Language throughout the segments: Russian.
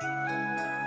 Thank you.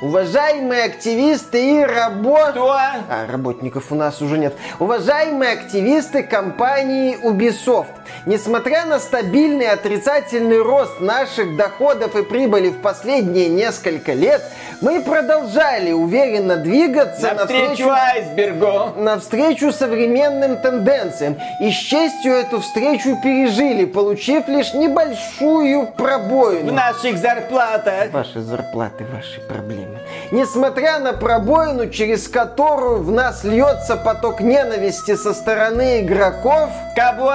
Уважаемые активисты и работ... Кто? А, работников у нас уже нет. Уважаемые активисты компании Ubisoft. Несмотря на стабильный отрицательный рост наших доходов и прибыли в последние несколько лет, мы продолжали уверенно двигаться навстречу, навстречу айсбергу, навстречу современным тенденциям. И с честью эту встречу пережили, получив лишь небольшую пробоину. В наших зарплатах. Ваши зарплаты, ваши проблемы. Несмотря на пробоину, через которую в нас льется поток ненависти со стороны игроков... Кого?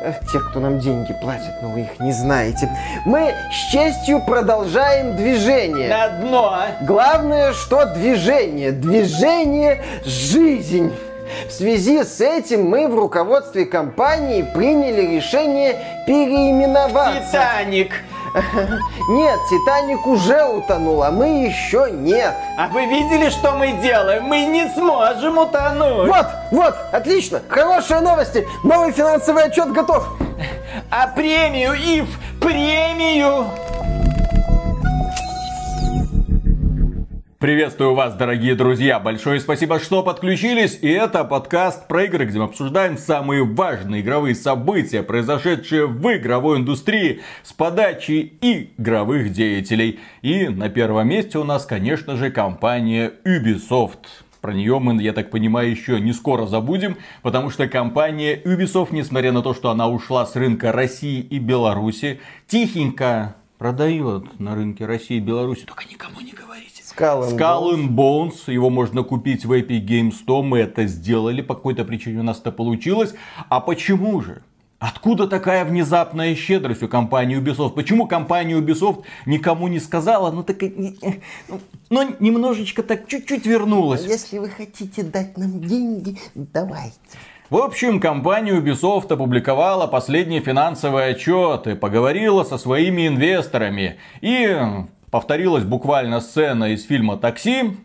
Э, тех, кто нам деньги платит, но вы их не знаете. Мы с честью продолжаем движение. На дно. Главное, что движение. Движение – жизнь. В связи с этим мы в руководстве компании приняли решение переименоваться. Титаник. Нет, Титаник уже утонул, а мы еще нет. А вы видели, что мы делаем? Мы не сможем утонуть. Вот, вот, отлично. Хорошие новости. Новый финансовый отчет готов. А премию, Ив, премию! Приветствую вас, дорогие друзья! Большое спасибо, что подключились. И это подкаст про игры, где мы обсуждаем самые важные игровые события, произошедшие в игровой индустрии с подачи игровых деятелей. И на первом месте у нас, конечно же, компания Ubisoft. Про нее мы, я так понимаю, еще не скоро забудем, потому что компания Ubisoft, несмотря на то, что она ушла с рынка России и Беларуси, тихенько продает на рынке России и Беларуси, только никому не говорите Skull and, Skull and Bones. Его можно купить в Epic Games 100. Мы это сделали. По какой-то причине у нас это получилось. А почему же? Откуда такая внезапная щедрость у компании Ubisoft? Почему компания Ubisoft никому не сказала, ну так, ну, ну немножечко так чуть-чуть вернулась? Если вы хотите дать нам деньги, давайте. В общем, компания Ubisoft опубликовала последние финансовые отчеты, поговорила со своими инвесторами и повторилась буквально сцена из фильма «Такси»,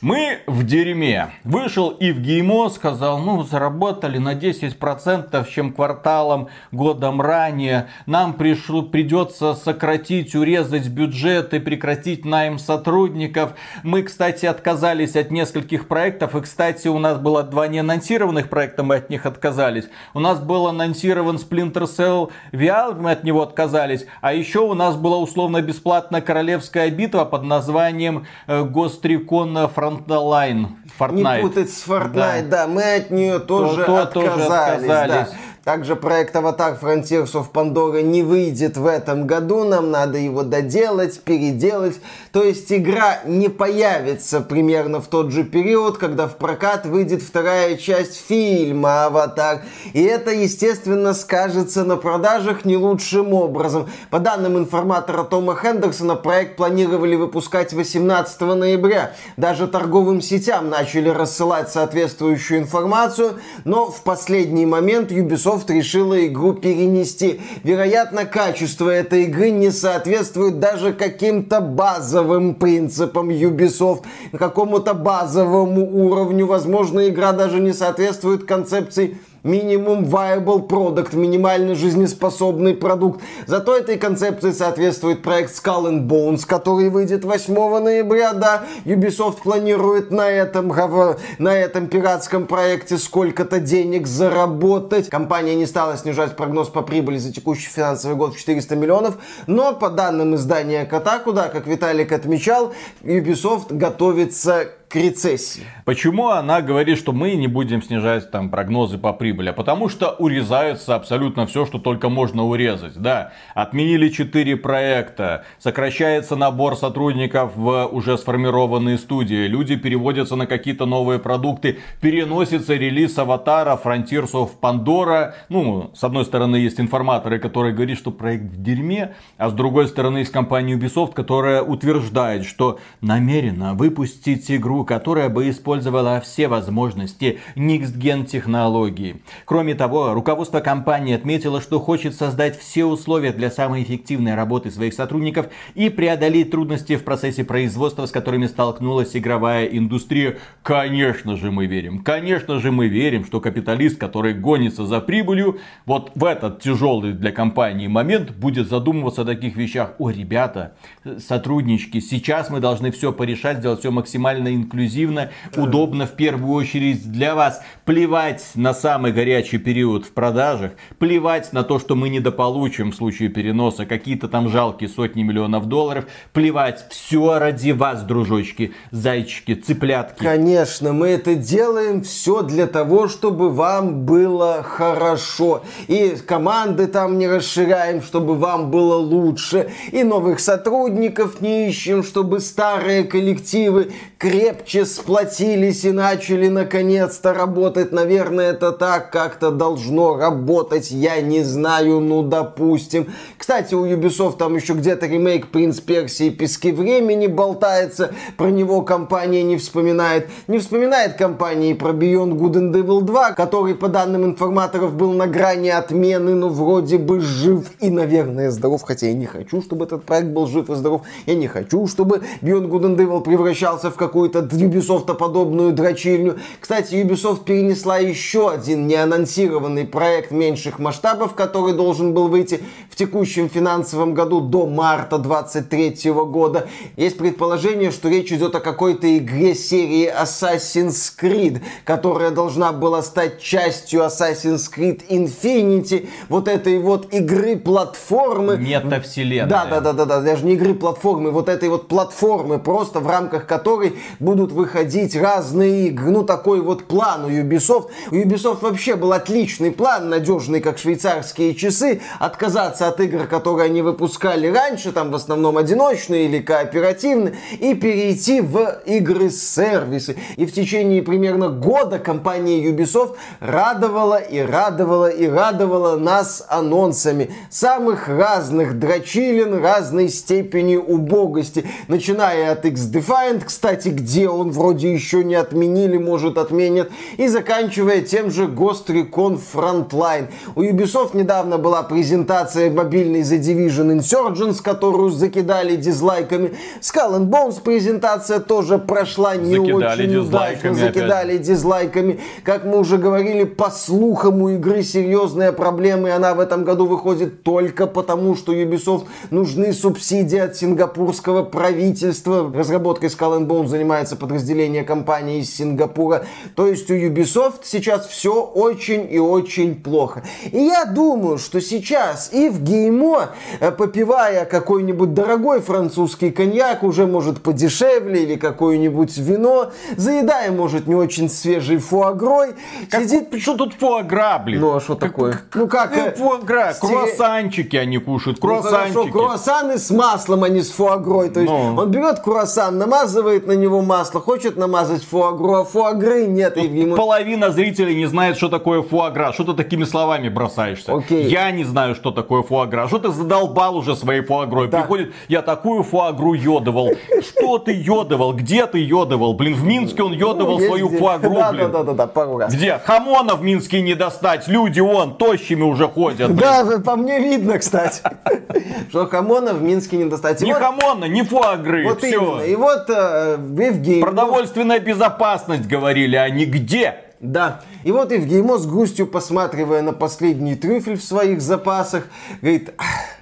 мы в дерьме. Вышел Ивгеймо, сказал, ну, заработали на 10%, чем кварталом годом ранее. Нам пришло, придется сократить, урезать бюджет и прекратить найм сотрудников. Мы, кстати, отказались от нескольких проектов. И, кстати, у нас было два неанонсированных проекта, мы от них отказались. У нас был анонсирован Splinter Cell VR, мы от него отказались. А еще у нас была условно-бесплатная королевская битва под названием э, Гострикон Французская Frontline. Fortnite. Не путать с Fortnite, да. да. Мы от нее тоже, то, отказались, тоже отказались. Да. Также проект Аватар Frontiers of Pandora не выйдет в этом году. Нам надо его доделать, переделать. То есть игра не появится примерно в тот же период, когда в прокат выйдет вторая часть фильма Аватар. И это, естественно, скажется на продажах не лучшим образом. По данным информатора Тома Хендерсона, проект планировали выпускать 18 ноября. Даже торговым сетям начали рассылать соответствующую информацию, но в последний момент Ubisoft Microsoft решила игру перенести. Вероятно, качество этой игры не соответствует даже каким-то базовым принципам Ubisoft, какому-то базовому уровню. Возможно, игра даже не соответствует концепции минимум viable product, минимально жизнеспособный продукт. Зато этой концепции соответствует проект Skull and Bones, который выйдет 8 ноября, да. Ubisoft планирует на этом, на этом пиратском проекте сколько-то денег заработать. Компания не стала снижать прогноз по прибыли за текущий финансовый год в 400 миллионов, но по данным издания Kotaku, да, как Виталик отмечал, Ubisoft готовится к рецессии. Почему она говорит, что мы не будем снижать там прогнозы по прибыли? Потому что урезается абсолютно все, что только можно урезать. Да, отменили 4 проекта, сокращается набор сотрудников в уже сформированные студии, люди переводятся на какие-то новые продукты, переносится релиз Аватара, Frontiers of Pandora. Ну, с одной стороны, есть информаторы, которые говорят, что проект в дерьме, а с другой стороны, есть компания Ubisoft, которая утверждает, что намерена выпустить игру игру, которая бы использовала все возможности Next-Gen технологии. Кроме того, руководство компании отметило, что хочет создать все условия для самой эффективной работы своих сотрудников и преодолеть трудности в процессе производства, с которыми столкнулась игровая индустрия. Конечно же мы верим, конечно же мы верим, что капиталист, который гонится за прибылью, вот в этот тяжелый для компании момент будет задумываться о таких вещах. О, ребята, сотруднички, сейчас мы должны все порешать, сделать все максимально инклюзивно, удобно в первую очередь для вас. Плевать на самый горячий период в продажах, плевать на то, что мы недополучим в случае переноса какие-то там жалкие сотни миллионов долларов, плевать, все ради вас, дружочки, зайчики, цыплятки. Конечно, мы это делаем все для того, чтобы вам было хорошо. И команды там не расширяем, чтобы вам было лучше. И новых сотрудников не ищем, чтобы старые коллективы крепче сплотились и начали наконец-то работать. Наверное, это так как-то должно работать. Я не знаю, ну допустим. Кстати, у Ubisoft там еще где-то ремейк Принц Персии Пески Времени болтается. Про него компания не вспоминает. Не вспоминает компания и про Beyond Good and Evil 2, который, по данным информаторов, был на грани отмены, но вроде бы жив и, наверное, здоров. Хотя я не хочу, чтобы этот проект был жив и здоров. Я не хочу, чтобы Beyond Good and Evil превращался в какую-то Ubisoft подобную дрочильню. Кстати, Ubisoft перенесла еще один неанонсированный проект меньших масштабов, который должен был выйти в текущем финансовом году до марта 23 года. Есть предположение, что речь идет о какой-то игре серии Assassin's Creed, которая должна была стать частью Assassin's Creed Infinity, вот этой вот игры платформы. Метавселенная. Да, да, да, да, да, даже не игры платформы, вот этой вот платформы, просто в рамках которой будут выходить разные игры. Ну, такой вот план у Ubisoft. У Ubisoft вообще был отличный план, надежный, как швейцарские часы, отказаться от игр, которые они выпускали раньше, там в основном одиночные или кооперативные, и перейти в игры-сервисы. И в течение примерно года компания Ubisoft радовала и радовала и радовала нас анонсами самых разных дрочилин разной степени убогости. Начиная от X-Defiant, кстати, где он вроде еще не отменили, может отменят, и заканчивая тем же Ghost Recon Frontline. У Ubisoft недавно была презентация мобильной The Division Insurgents, которую закидали дизлайками. Skull and Bones презентация тоже прошла не закидали очень удачно, закидали опять. дизлайками. Как мы уже говорили, по слухам у игры серьезная проблема, и она в этом году выходит только потому, что Ubisoft нужны субсидии от сингапурского правительства. Разработкой Skull and Bones занимается подразделение компании из Сингапура. То есть у Ubisoft сейчас все очень и очень плохо. И я думаю, что сейчас и в Геймо, э, попивая какой-нибудь дорогой французский коньяк, уже может подешевле, или какое-нибудь вино, заедая, может, не очень свежий фуагрой, как, сидит... Что тут фуагра, блин? Ну, а что такое? Ну, как... Ну, фуагра, сте... круассанчики они кушают, круассанчики. Ну, хорошо, круассаны с маслом, а не с фуагрой. То есть ну. он берет круассан, намазывает на него масло, хочет намазать фуагру, а фуагры нет. И ему... Половина зрителей не знает, что такое фуагра. Что ты такими словами бросаешься? Окей. Я не знаю, что такое фуагра. Что ты задолбал уже своей фуагрой? Да. Приходит, я такую фуагру йодовал. Что ты йодовал? Где ты йодовал? Блин, в Минске он йодовал ну, свою фуагру, да, блин. Да, да, да, да, пару раз. Где? Хамона в Минске не достать. Люди он тощими уже ходят. Да, по мне видно, кстати. Что хамона в Минске не достать. Не хамона, не фуагры. Вот именно. И вот Евгений... Продовольственная безопасность, говорили они. Где? Да. И вот Евгеймо с грустью посматривая на последний трюфель в своих запасах, говорит,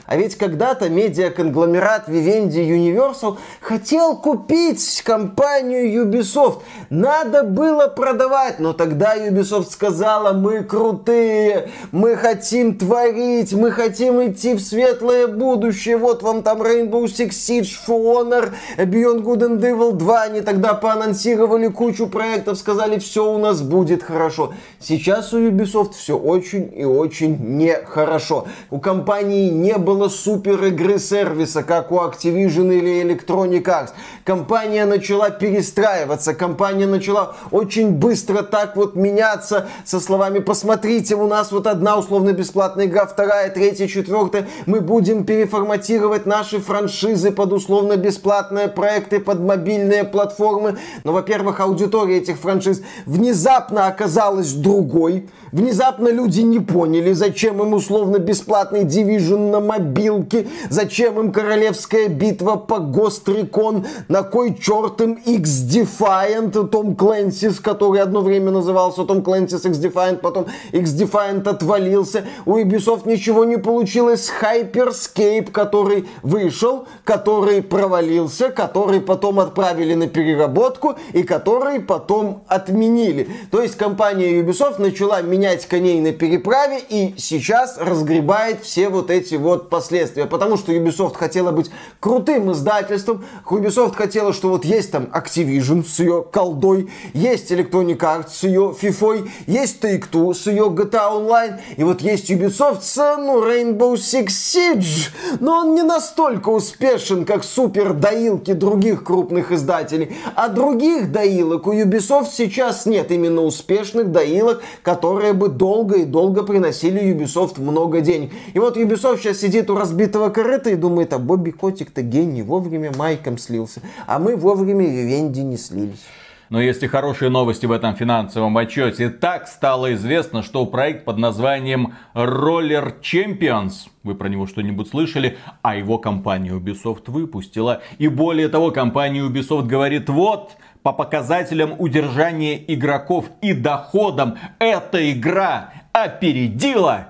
а ведь когда-то медиаконгломерат Vivendi Universal хотел купить компанию Ubisoft. Надо было продавать, но тогда Ubisoft сказала, мы крутые, мы хотим творить, мы хотим идти в светлое будущее. Вот вам там Rainbow Six Siege, For Honor, Beyond Good and Evil 2. Они тогда поанонсировали кучу проектов, сказали, все у нас будет хорошо. Сейчас у Ubisoft все очень и очень нехорошо. У компании не было было супер игры сервиса, как у Activision или Electronic Arts. Компания начала перестраиваться, компания начала очень быстро так вот меняться со словами «посмотрите, у нас вот одна условно-бесплатная игра, вторая, третья, четвертая, мы будем переформатировать наши франшизы под условно-бесплатные проекты, под мобильные платформы». Но, во-первых, аудитория этих франшиз внезапно оказалась другой, Внезапно люди не поняли, зачем им условно бесплатный Division на мобилке, зачем им королевская битва по Recon, на кой черт им X-Defiant, Том Клэнсис, который одно время назывался Том Клэнсис X-Defiant, потом X-Defiant отвалился. У Ubisoft ничего не получилось. Hyperscape, который вышел, который провалился, который потом отправили на переработку и который потом отменили. То есть компания Ubisoft начала менять коней на переправе и сейчас разгребает все вот эти вот последствия. Потому что Ubisoft хотела быть крутым издательством. Ubisoft хотела, что вот есть там Activision с ее колдой, есть Electronic Arts с ее FIFA, есть Take-Two с ее GTA Online, и вот есть Ubisoft с, ну, Rainbow Six Siege. Но он не настолько успешен, как супер доилки других крупных издателей. А других доилок у Ubisoft сейчас нет именно успешных доилок, которые бы долго и долго приносили Ubisoft много денег. И вот Ubisoft сейчас сидит у разбитого корыта и думает, а Бобби Котик-то гений, вовремя Майком слился, а мы вовремя Вивенди не слились. Но есть и хорошие новости в этом финансовом отчете. Так стало известно, что проект под названием Roller Champions, вы про него что-нибудь слышали, а его компания Ubisoft выпустила. И более того, компания Ubisoft говорит, вот, по показателям удержания игроков и доходам эта игра опередила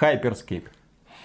Hyperscape.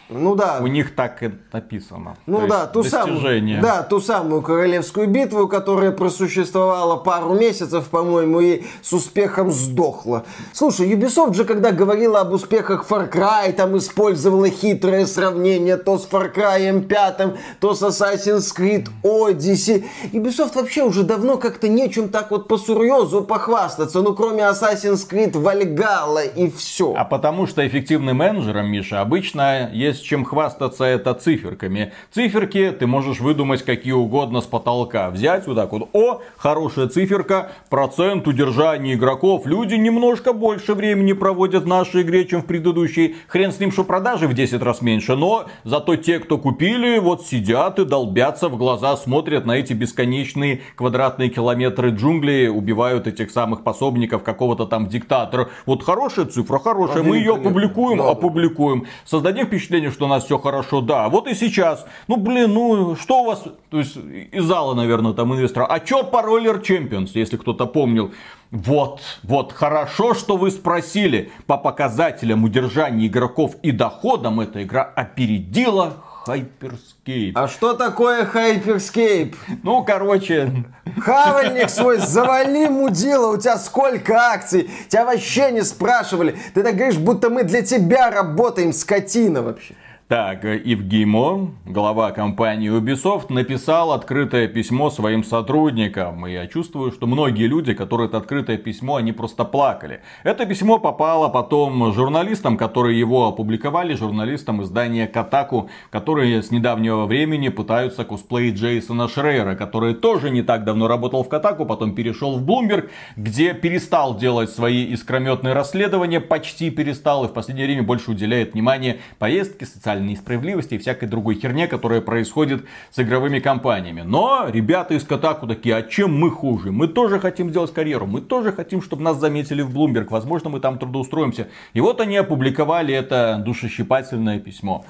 Ну да. У них так и написано. Ну То да, ту самую, да, ту самую королевскую битву, которая просуществовала пару месяцев, по-моему, и с успехом сдохла. Слушай, Ubisoft же, когда говорила об успехах Far Cry, там использовала хитрое сравнение то с Far Cry 5, то с Assassin's Creed Odyssey. Ubisoft вообще уже давно как-то нечем так вот по сурьезу похвастаться, ну кроме Assassin's Creed Valhalla и все. А потому что эффективным менеджером, Миша, обычно есть есть чем хвастаться, это циферками. Циферки ты можешь выдумать какие угодно с потолка. Взять вот так вот, о, хорошая циферка, процент удержания игроков. Люди немножко больше времени проводят в нашей игре, чем в предыдущей. Хрен с ним, что продажи в 10 раз меньше, но зато те, кто купили, вот сидят и долбятся в глаза, смотрят на эти бесконечные квадратные километры джунглей, убивают этих самых пособников какого-то там диктатора. Вот хорошая цифра, хорошая, мы ее опубликуем, опубликуем. Создадим впечатление, впечатление, что у нас все хорошо. Да, вот и сейчас. Ну, блин, ну, что у вас, то есть, из зала, наверное, там инвестора. А по Roller Champions, если кто-то помнил? Вот, вот, хорошо, что вы спросили. По показателям удержания игроков и доходам эта игра опередила Hyperscape. А что такое Hyperscape? Ну, короче... Хавальник свой, завали мудила, у тебя сколько акций? Тебя вообще не спрашивали. Ты так говоришь, будто мы для тебя работаем, скотина вообще. Так, Ив Геймо, глава компании Ubisoft, написал открытое письмо своим сотрудникам. И я чувствую, что многие люди, которые это открытое письмо, они просто плакали. Это письмо попало потом журналистам, которые его опубликовали, журналистам издания Катаку, которые с недавнего времени пытаются косплеить Джейсона Шрейера, который тоже не так давно работал в Катаку, потом перешел в Bloomberg, где перестал делать свои искрометные расследования, почти перестал и в последнее время больше уделяет внимание поездке, социальным социальной несправедливости и всякой другой херне, которая происходит с игровыми компаниями. Но ребята из Катаку такие, а чем мы хуже? Мы тоже хотим сделать карьеру, мы тоже хотим, чтобы нас заметили в Bloomberg, возможно, мы там трудоустроимся. И вот они опубликовали это душещипательное письмо.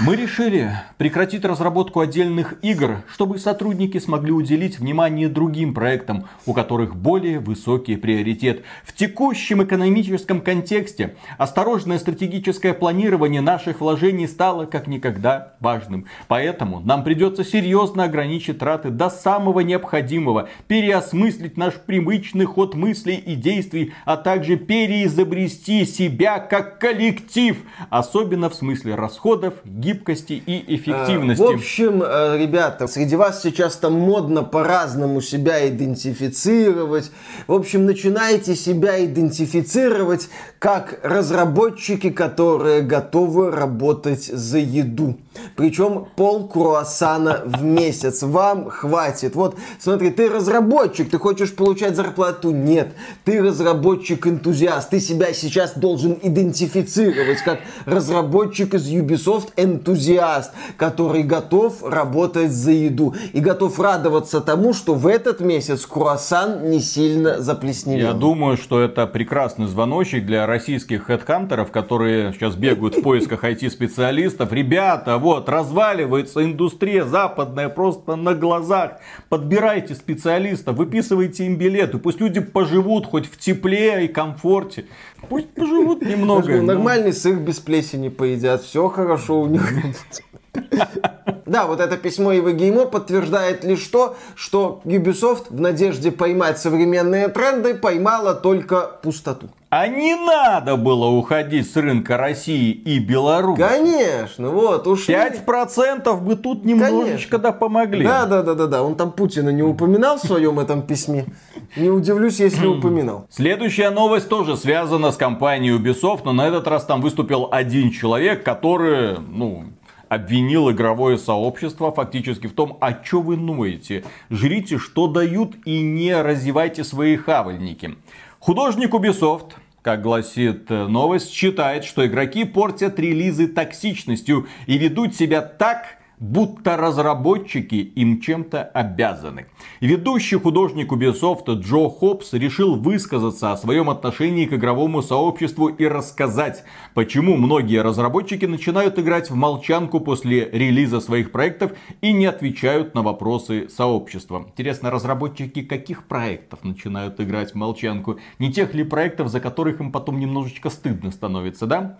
Мы решили прекратить разработку отдельных игр, чтобы сотрудники смогли уделить внимание другим проектам, у которых более высокий приоритет. В текущем экономическом контексте осторожное стратегическое планирование наших вложений стало как никогда важным. Поэтому нам придется серьезно ограничить траты до самого необходимого, переосмыслить наш привычный ход мыслей и действий, а также переизобрести себя как коллектив, особенно в смысле расходов, гибкости и эффективности. В общем, э, ребята, среди вас сейчас там модно по-разному себя идентифицировать. В общем, начинайте себя идентифицировать как разработчики, которые готовы работать за еду. Причем пол круассана в месяц. Вам хватит. Вот, смотри, ты разработчик, ты хочешь получать зарплату? Нет. Ты разработчик-энтузиаст. Ты себя сейчас должен идентифицировать как разработчик из Ubisoft энтузиаст, который готов работать за еду и готов радоваться тому, что в этот месяц круассан не сильно заплесневел. Я думаю, что это прекрасный звоночек для российских хедхантеров, которые сейчас бегают в поисках IT-специалистов. Ребята, вот, разваливается индустрия западная просто на глазах. Подбирайте специалистов, выписывайте им билеты. Пусть люди поживут хоть в тепле и комфорте. Пусть поживут немного. Нормальный сыр без плесени поедят. Все хорошо у них. Да, вот это письмо Ивы Геймо подтверждает лишь то, что Ubisoft в надежде поймать современные тренды поймала только пустоту. А не надо было уходить с рынка России и Беларуси. Конечно, вот ушли. 5% бы тут немножечко Конечно. да помогли. Да, да, да, да, да. Он там Путина не упоминал в своем этом письме. Не удивлюсь, если упоминал. Следующая новость тоже связана с компанией Ubisoft, но на этот раз там выступил один человек, который, ну, обвинил игровое сообщество фактически в том, а что вы ноете? Жрите, что дают и не разевайте свои хавальники. Художник Ubisoft как гласит новость, считает, что игроки портят релизы токсичностью и ведут себя так, будто разработчики им чем-то обязаны. Ведущий художник Ubisoft Джо Хопс решил высказаться о своем отношении к игровому сообществу и рассказать, почему многие разработчики начинают играть в молчанку после релиза своих проектов и не отвечают на вопросы сообщества. Интересно, разработчики каких проектов начинают играть в молчанку? Не тех ли проектов, за которых им потом немножечко стыдно становится, да?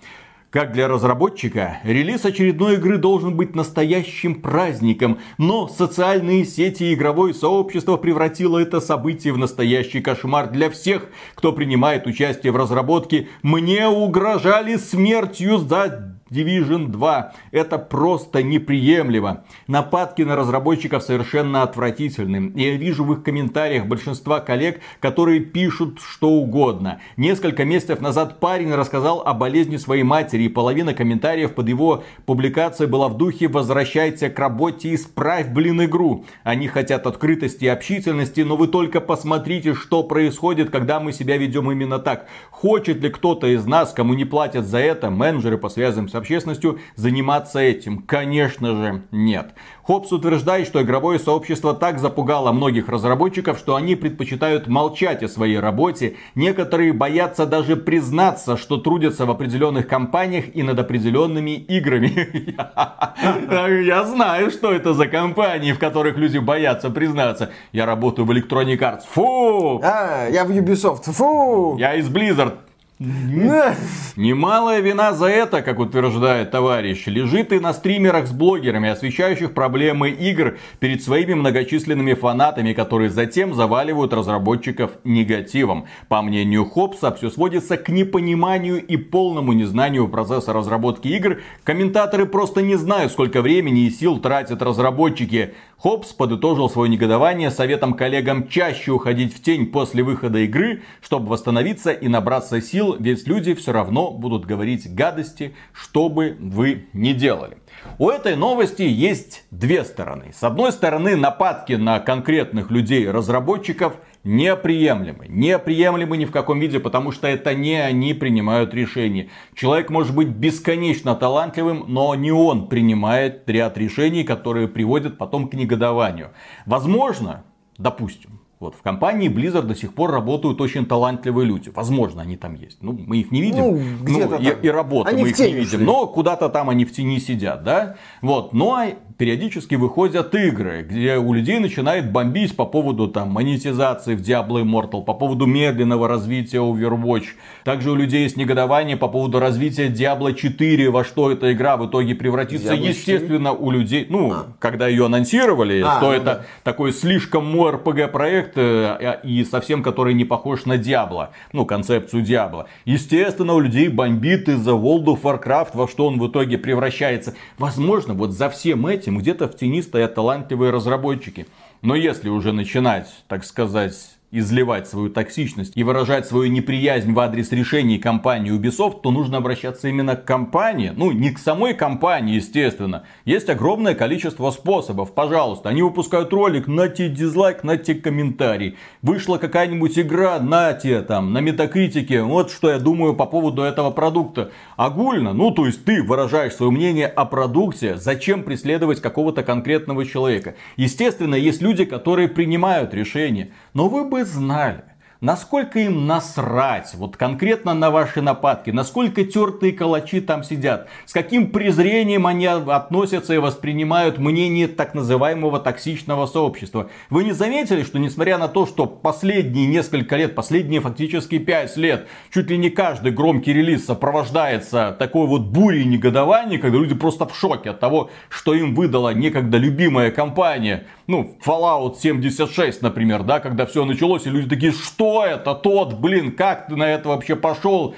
Как для разработчика, релиз очередной игры должен быть настоящим праздником, но социальные сети и игровое сообщество превратило это событие в настоящий кошмар для всех, кто принимает участие в разработке. Мне угрожали смертью за Division 2. Это просто неприемлемо. Нападки на разработчиков совершенно отвратительны. Я вижу в их комментариях большинства коллег, которые пишут что угодно. Несколько месяцев назад парень рассказал о болезни своей матери, и половина комментариев под его публикацией была в духе «Возвращайся к работе, исправь, блин, игру». Они хотят открытости и общительности, но вы только посмотрите, что происходит, когда мы себя ведем именно так. Хочет ли кто-то из нас, кому не платят за это, менеджеры по связям с общественностью заниматься этим? Конечно же нет. Хопс утверждает, что игровое сообщество так запугало многих разработчиков, что они предпочитают молчать о своей работе. Некоторые боятся даже признаться, что трудятся в определенных компаниях и над определенными играми. Я знаю, что это за компании, в которых люди боятся признаться. Я работаю в Electronic Arts. Фу! А, я в Ubisoft. Фу! Я из Blizzard. Немалая вина за это, как утверждает товарищ, лежит и на стримерах с блогерами, освещающих проблемы игр перед своими многочисленными фанатами, которые затем заваливают разработчиков негативом. По мнению Хопса, все сводится к непониманию и полному незнанию процесса разработки игр. Комментаторы просто не знают, сколько времени и сил тратят разработчики. Хопс подытожил свое негодование советом коллегам чаще уходить в тень после выхода игры, чтобы восстановиться и набраться сил, ведь люди все равно будут говорить гадости, что бы вы ни делали. У этой новости есть две стороны. С одной стороны, нападки на конкретных людей-разработчиков неприемлемы. Неприемлемы ни в каком виде, потому что это не они принимают решения. Человек может быть бесконечно талантливым, но не он принимает ряд решений, которые приводят потом к негодованию. Возможно, допустим, вот, в компании Blizzard до сих пор работают очень талантливые люди. Возможно, они там есть. Ну, мы их не видим. Ну, ну и, и работу они мы их не видим. Но куда-то там они в тени сидят, да? Вот. Ну, а периодически выходят игры, где у людей начинает бомбить по поводу там монетизации в Diablo Immortal, по поводу медленного развития Overwatch. Также у людей есть негодование по поводу развития Diablo 4, во что эта игра в итоге превратится. Diablo Естественно, 4? у людей, ну, а. когда ее анонсировали, а, что ну это да. такой слишком мой RPG проект, проект э, и совсем который не похож на Диабло, ну, концепцию Диабло. Естественно, у людей бомбит из-за World of Warcraft, во что он в итоге превращается. Возможно, вот за всем этим где-то в тени стоят талантливые разработчики. Но если уже начинать, так сказать, изливать свою токсичность и выражать свою неприязнь в адрес решений компании Ubisoft, то нужно обращаться именно к компании. Ну, не к самой компании, естественно. Есть огромное количество способов. Пожалуйста, они выпускают ролик, на те дизлайк, на те комментарий. Вышла какая-нибудь игра, на те там, на метакритике. Вот что я думаю по поводу этого продукта. Огульно, ну, то есть ты выражаешь свое мнение о продукте, зачем преследовать какого-то конкретного человека. Естественно, есть люди, которые принимают решения. Но вы бы знали, насколько им насрать вот конкретно на ваши нападки, насколько тертые калачи там сидят, с каким презрением они относятся и воспринимают мнение так называемого токсичного сообщества. Вы не заметили, что несмотря на то, что последние несколько лет, последние фактически пять лет, чуть ли не каждый громкий релиз сопровождается такой вот бурей негодования, когда люди просто в шоке от того, что им выдала некогда любимая компания, ну, Fallout 76, например, да, когда все началось, и люди такие, что это, тот, блин, как ты на это вообще пошел?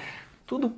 Тут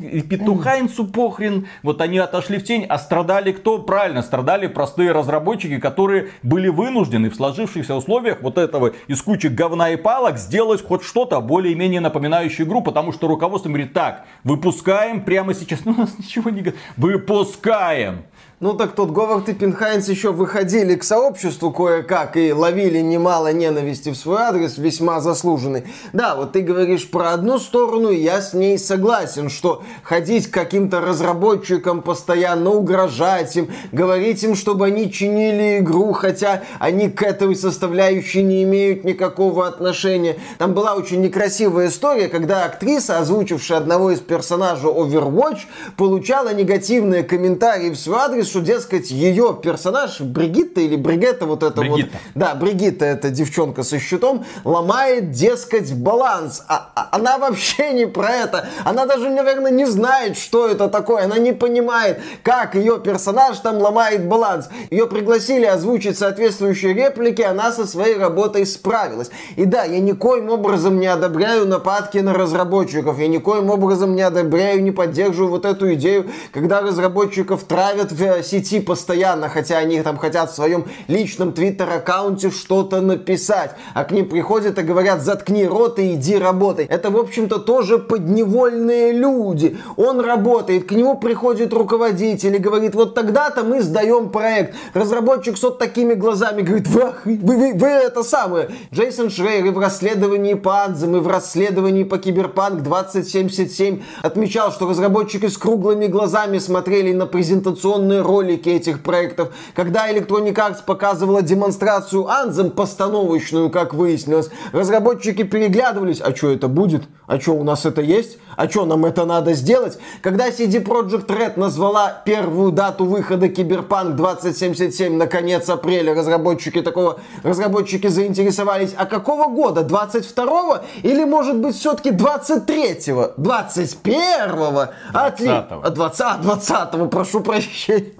и Петухайнцу похрен, вот они отошли в тень, а страдали кто? Правильно, страдали простые разработчики, которые были вынуждены в сложившихся условиях вот этого из кучи говна и палок сделать хоть что-то более-менее напоминающее игру, потому что руководство говорит, так, выпускаем прямо сейчас, ну у нас ничего не выпускаем. Ну так тот Говард и Пинхайнс еще выходили к сообществу кое-как и ловили немало ненависти в свой адрес, весьма заслуженный. Да, вот ты говоришь про одну сторону, и я с ней согласен, что ходить к каким-то разработчикам, постоянно угрожать им, говорить им, чтобы они чинили игру, хотя они к этой составляющей не имеют никакого отношения. Там была очень некрасивая история, когда актриса, озвучившая одного из персонажей Overwatch, получала негативные комментарии в свой адрес, что, дескать, ее персонаж, Бригитта или Бригетта, вот это Бригитта. вот... Да, Бригитта, это девчонка со щитом, ломает, дескать, баланс. А, а, она вообще не про это. Она даже, наверное, не знает, что это такое. Она не понимает, как ее персонаж там ломает баланс. Ее пригласили озвучить соответствующие реплики, она со своей работой справилась. И да, я никоим образом не одобряю нападки на разработчиков. Я никоим образом не одобряю, не поддерживаю вот эту идею, когда разработчиков травят в сети постоянно, хотя они там хотят в своем личном твиттер-аккаунте что-то написать, а к ним приходят и говорят, заткни рот и иди работай. Это, в общем-то, тоже подневольные люди. Он работает, к нему приходит руководитель и говорит, вот тогда-то мы сдаем проект. Разработчик с вот такими глазами говорит, вы, вы, вы, вы это самое. Джейсон Шрейер и в расследовании по Анзам, и в расследовании по Киберпанк 2077 отмечал, что разработчики с круглыми глазами смотрели на презентационные ролики этих проектов, когда Electronic Arts показывала демонстрацию Anthem постановочную, как выяснилось, разработчики переглядывались, а что это будет? А что у нас это есть? А что нам это надо сделать? Когда CD Projekt Red назвала первую дату выхода Киберпанк 2077 на конец апреля, разработчики такого, разработчики заинтересовались, а какого года? 22 или может быть все-таки 23-го? 21-го? Отлично. 20 20 прошу прощения.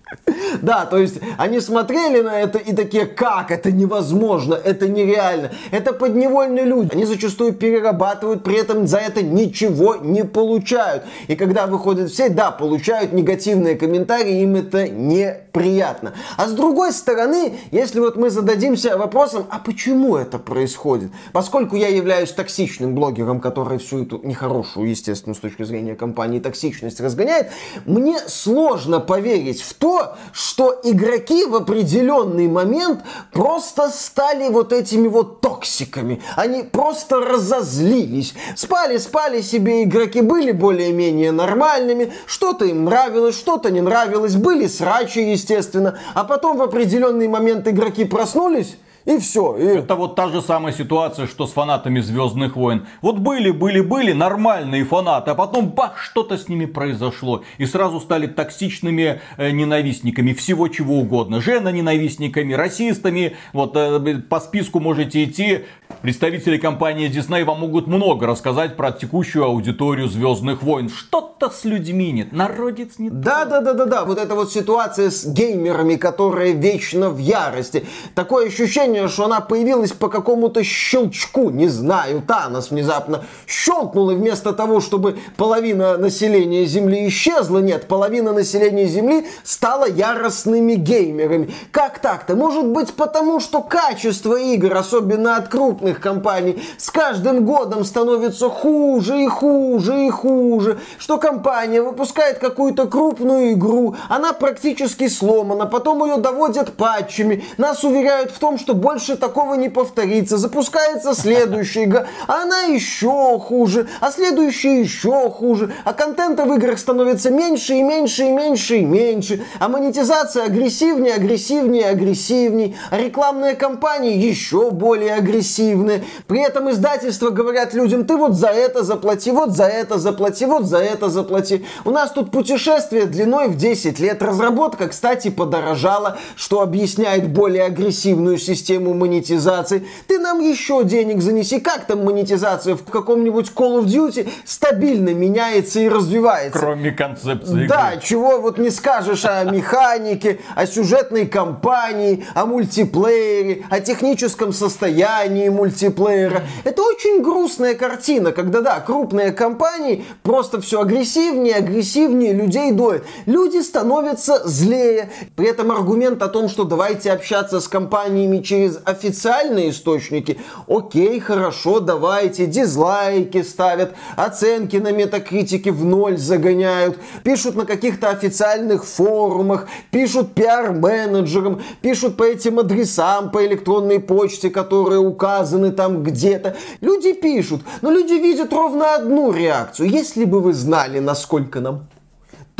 Да, то есть они смотрели на это и такие, как это невозможно, это нереально. Это подневольные люди. Они зачастую перерабатывают, при этом за это ничего не получают. И когда выходят все, да, получают негативные комментарии, им это неприятно. А с другой стороны, если вот мы зададимся вопросом, а почему это происходит? Поскольку я являюсь токсичным блогером, который всю эту нехорошую, естественно, с точки зрения компании, токсичность разгоняет, мне сложно поверить в то, что игроки в определенный момент просто стали вот этими вот токсиками. Они просто разозлились. Спали, спали себе игроки, были более-менее нормальными, что-то им нравилось, что-то не нравилось, были срачи, естественно. А потом в определенный момент игроки проснулись, и все. И... Это вот та же самая ситуация, что с фанатами Звездных войн. Вот были, были, были нормальные фанаты, а потом бах, что-то с ними произошло. И сразу стали токсичными э, ненавистниками всего чего угодно. Жена ненавистниками, расистами. Вот э, по списку можете идти. Представители компании Disney вам могут много рассказать про текущую аудиторию Звездных войн. Что-то с людьми нет, народец не Да, да, да, да, да. Вот эта вот ситуация с геймерами, которые вечно в ярости. Такое ощущение, ощущение, что она появилась по какому-то щелчку, не знаю, Танос внезапно щелкнул, и вместо того, чтобы половина населения Земли исчезла, нет, половина населения Земли стала яростными геймерами. Как так-то? Может быть потому, что качество игр, особенно от крупных компаний, с каждым годом становится хуже и хуже и хуже, что компания выпускает какую-то крупную игру, она практически сломана, потом ее доводят патчами, нас уверяют в том, что больше такого не повторится, запускается следующая игра, а она еще хуже, а следующая еще хуже, а контента в играх становится меньше и меньше и меньше и меньше, а монетизация агрессивнее, агрессивнее, агрессивнее, а рекламные кампании еще более агрессивные. При этом издательства говорят людям, ты вот за это заплати, вот за это заплати, вот за это заплати. У нас тут путешествие длиной в 10 лет. Разработка, кстати, подорожала, что объясняет более агрессивную систему монетизации. Ты нам еще денег занеси. Как там монетизация в каком-нибудь Call of Duty стабильно меняется и развивается? Кроме концепции Да, чего вот не скажешь о механике, о сюжетной кампании, о мультиплеере, о техническом состоянии мультиплеера. Это очень грустная картина, когда, да, крупные компании просто все агрессивнее, агрессивнее людей доят. Люди становятся злее. При этом аргумент о том, что давайте общаться с компаниями через официальные источники, окей, хорошо, давайте, дизлайки ставят, оценки на метакритике в ноль загоняют, пишут на каких-то официальных форумах, пишут пиар-менеджерам, пишут по этим адресам по электронной почте, которые указаны там где-то. Люди пишут, но люди видят ровно одну реакцию. Если бы вы знали, насколько нам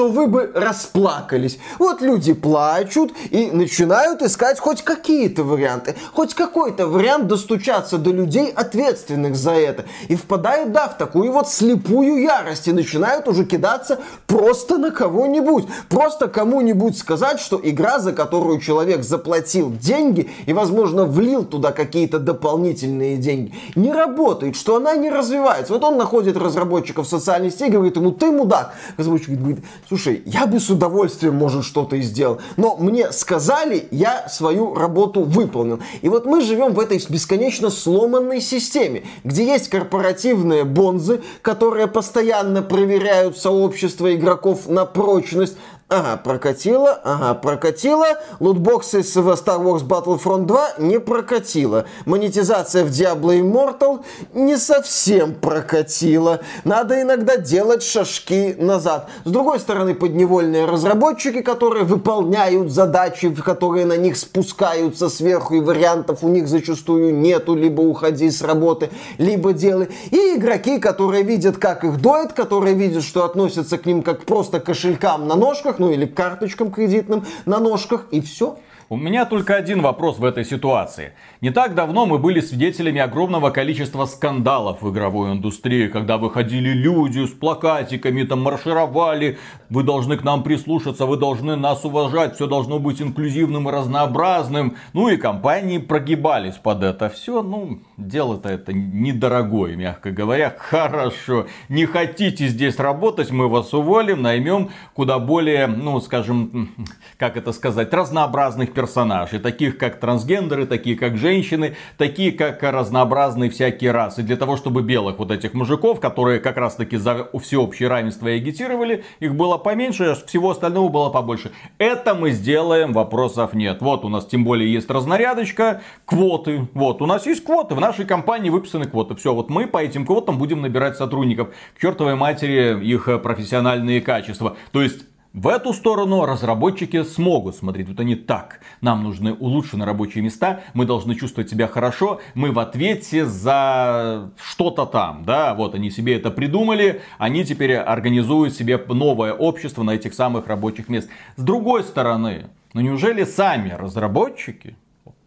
то вы бы расплакались. Вот люди плачут и начинают искать хоть какие-то варианты, хоть какой-то вариант достучаться до людей, ответственных за это. И впадают, да, в такую вот слепую ярость и начинают уже кидаться просто на кого-нибудь. Просто кому-нибудь сказать, что игра, за которую человек заплатил деньги и, возможно, влил туда какие-то дополнительные деньги, не работает, что она не развивается. Вот он находит разработчиков социальной сети и говорит ему, ты мудак. Разработчик говорит, слушай, я бы с удовольствием, может, что-то и сделал, но мне сказали, я свою работу выполнил. И вот мы живем в этой бесконечно сломанной системе, где есть корпоративные бонзы, которые постоянно проверяют сообщество игроков на прочность, Ага, прокатило, ага, прокатило. Лутбоксы с Star Wars Battlefront 2 не прокатило. Монетизация в Diablo Immortal не совсем прокатила. Надо иногда делать шажки назад. С другой стороны, подневольные разработчики, которые выполняют задачи, которые на них спускаются сверху, и вариантов у них зачастую нету, либо уходи с работы, либо делай. И игроки, которые видят, как их доят, которые видят, что относятся к ним как просто кошелькам на ножках, ну или карточкам кредитным на ножках, и все. У меня только один вопрос в этой ситуации. Не так давно мы были свидетелями огромного количества скандалов в игровой индустрии, когда выходили люди с плакатиками, там маршировали, вы должны к нам прислушаться, вы должны нас уважать, все должно быть инклюзивным и разнообразным. Ну и компании прогибались под это все. Ну, дело-то это недорогое, мягко говоря. Хорошо, не хотите здесь работать, мы вас уволим, наймем куда более, ну, скажем, как это сказать, разнообразных персонажей, таких как трансгендеры, такие как женщины, такие как разнообразные всякие расы. Для того, чтобы белых вот этих мужиков, которые как раз таки за всеобщее равенство и агитировали, их было поменьше, а всего остального было побольше. Это мы сделаем, вопросов нет. Вот у нас тем более есть разнарядочка, квоты. Вот у нас есть квоты, в нашей компании выписаны квоты. Все, вот мы по этим квотам будем набирать сотрудников. К чертовой матери их профессиональные качества. То есть в эту сторону разработчики смогут смотреть. Вот они так. Нам нужны улучшенные рабочие места. Мы должны чувствовать себя хорошо. Мы в ответе за что-то там. Да, вот они себе это придумали. Они теперь организуют себе новое общество на этих самых рабочих мест. С другой стороны, ну неужели сами разработчики,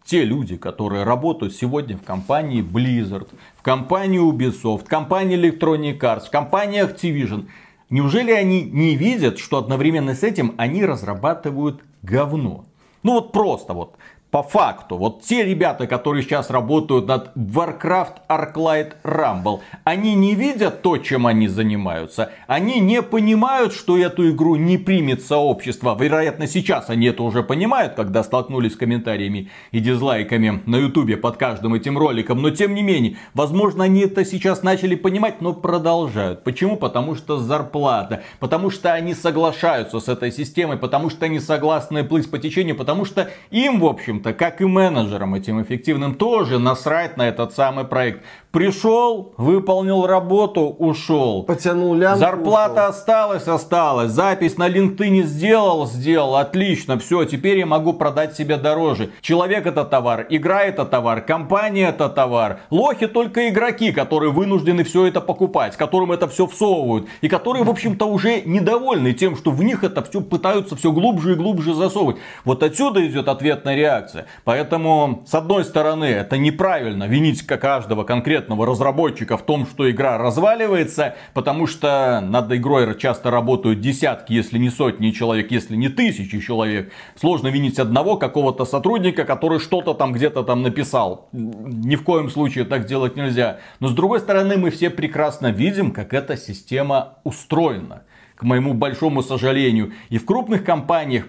те люди, которые работают сегодня в компании Blizzard, в компании Ubisoft, в компании Electronic Arts, в компании Activision, Неужели они не видят, что одновременно с этим они разрабатывают говно? Ну вот просто вот по факту, вот те ребята, которые сейчас работают над Warcraft Arclight Rumble, они не видят то, чем они занимаются. Они не понимают, что эту игру не примет сообщество. Вероятно, сейчас они это уже понимают, когда столкнулись с комментариями и дизлайками на ютубе под каждым этим роликом. Но тем не менее, возможно, они это сейчас начали понимать, но продолжают. Почему? Потому что зарплата. Потому что они соглашаются с этой системой. Потому что они согласны плыть по течению. Потому что им, в общем как и менеджерам этим эффективным, тоже насрать на этот самый проект. Пришел, выполнил работу, ушел. Потянул лямку, Зарплата ушел. осталась, осталась. Запись на LinkedIn сделал, сделал. Отлично, все, теперь я могу продать себе дороже. Человек это товар, игра это товар, компания это товар. Лохи только игроки, которые вынуждены все это покупать, которым это все всовывают. И которые, в общем-то, уже недовольны тем, что в них это все пытаются все глубже и глубже засовывать. Вот отсюда идет ответная реакция. Поэтому, с одной стороны, это неправильно винить каждого конкретного конкретного разработчика в том, что игра разваливается, потому что над игрой часто работают десятки, если не сотни человек, если не тысячи человек. Сложно винить одного какого-то сотрудника, который что-то там где-то там написал. Ни в коем случае так делать нельзя. Но с другой стороны, мы все прекрасно видим, как эта система устроена. К моему большому сожалению. И в крупных компаниях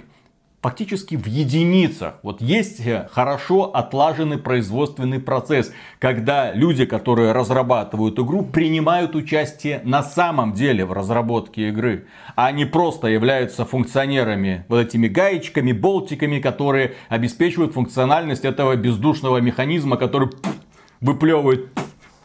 фактически в единицах. Вот есть э, хорошо отлаженный производственный процесс, когда люди, которые разрабатывают игру, принимают участие на самом деле в разработке игры, а не просто являются функционерами, вот этими гаечками, болтиками, которые обеспечивают функциональность этого бездушного механизма, который выплевывает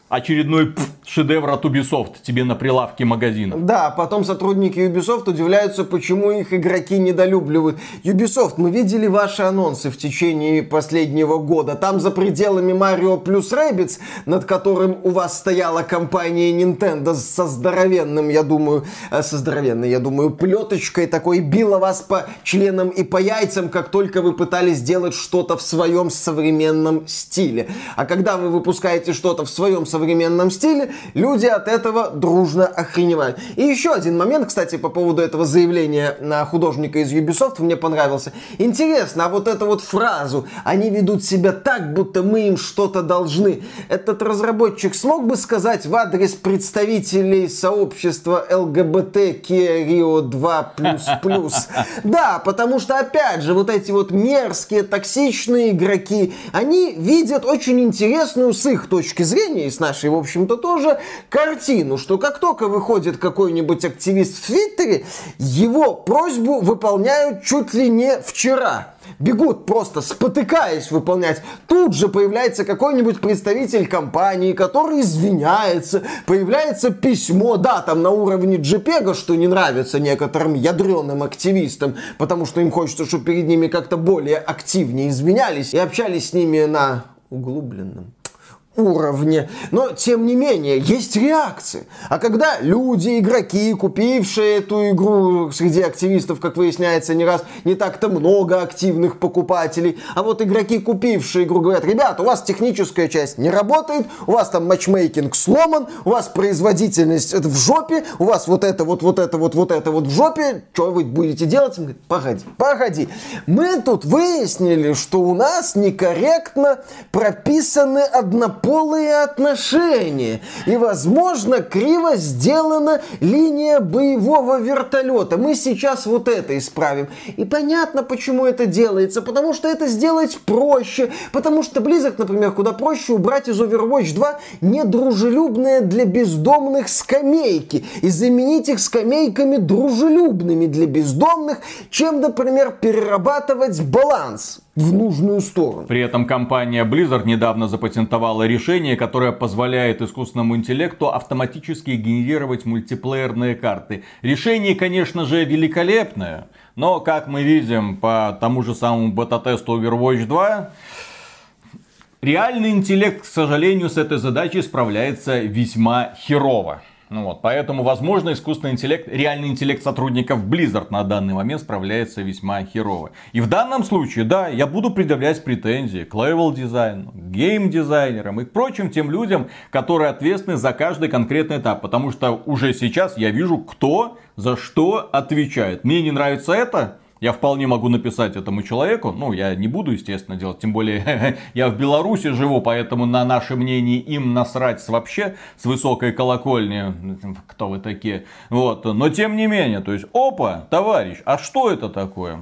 очередной шедевр от Ubisoft тебе на прилавке магазина. Да, потом сотрудники Ubisoft удивляются, почему их игроки недолюбливают. Ubisoft, мы видели ваши анонсы в течение последнего года. Там за пределами Mario плюс Rabbids, над которым у вас стояла компания Nintendo со здоровенным, я думаю, э, со здоровенной, я думаю, плеточкой такой, била вас по членам и по яйцам, как только вы пытались сделать что-то в своем современном стиле. А когда вы выпускаете что-то в своем современном современном стиле, люди от этого дружно охреневают. И еще один момент, кстати, по поводу этого заявления на художника из Ubisoft мне понравился. Интересно, а вот эту вот фразу «они ведут себя так, будто мы им что-то должны», этот разработчик смог бы сказать в адрес представителей сообщества ЛГБТ Kia Rio 2++? Да, потому что, опять же, вот эти вот мерзкие, токсичные игроки, они видят очень интересную с их точки зрения и с нашей нашей, в общем-то, тоже картину, что как только выходит какой-нибудь активист в Твиттере, его просьбу выполняют чуть ли не вчера бегут просто спотыкаясь выполнять. Тут же появляется какой-нибудь представитель компании, который извиняется, появляется письмо, да, там на уровне JPEG, что не нравится некоторым ядреным активистам, потому что им хочется, чтобы перед ними как-то более активнее извинялись и общались с ними на углубленном уровне. Но, тем не менее, есть реакции. А когда люди, игроки, купившие эту игру, среди активистов, как выясняется, не раз не так-то много активных покупателей, а вот игроки, купившие игру, говорят, ребята, у вас техническая часть не работает, у вас там матчмейкинг сломан, у вас производительность в жопе, у вас вот это вот, вот это вот, вот это вот в жопе, что вы будете делать? Он говорит, погоди, погоди. Мы тут выяснили, что у нас некорректно прописаны однополые полые отношения. И, возможно, криво сделана линия боевого вертолета. Мы сейчас вот это исправим. И понятно, почему это делается. Потому что это сделать проще. Потому что Blizzard, например, куда проще убрать из Overwatch 2 недружелюбные для бездомных скамейки. И заменить их скамейками дружелюбными для бездомных, чем, например, перерабатывать баланс в нужную сторону. При этом компания Blizzard недавно запатентовала решение, которое позволяет искусственному интеллекту автоматически генерировать мультиплеерные карты. Решение, конечно же, великолепное, но, как мы видим по тому же самому бета-тесту Overwatch 2, реальный интеллект, к сожалению, с этой задачей справляется весьма херово. Ну вот, поэтому, возможно, искусственный интеллект, реальный интеллект сотрудников Blizzard на данный момент справляется весьма херово. И в данном случае, да, я буду предъявлять претензии к level дизайну, гейм-дизайнерам и прочим тем людям, которые ответственны за каждый конкретный этап. Потому что уже сейчас я вижу, кто за что отвечает. Мне не нравится это, Я вполне могу написать этому человеку, ну, я не буду, естественно, делать, тем более я в Беларуси живу, поэтому на наше мнение им насрать вообще с высокой колокольни, кто вы такие, вот, но тем не менее, то есть, опа, товарищ, а что это такое?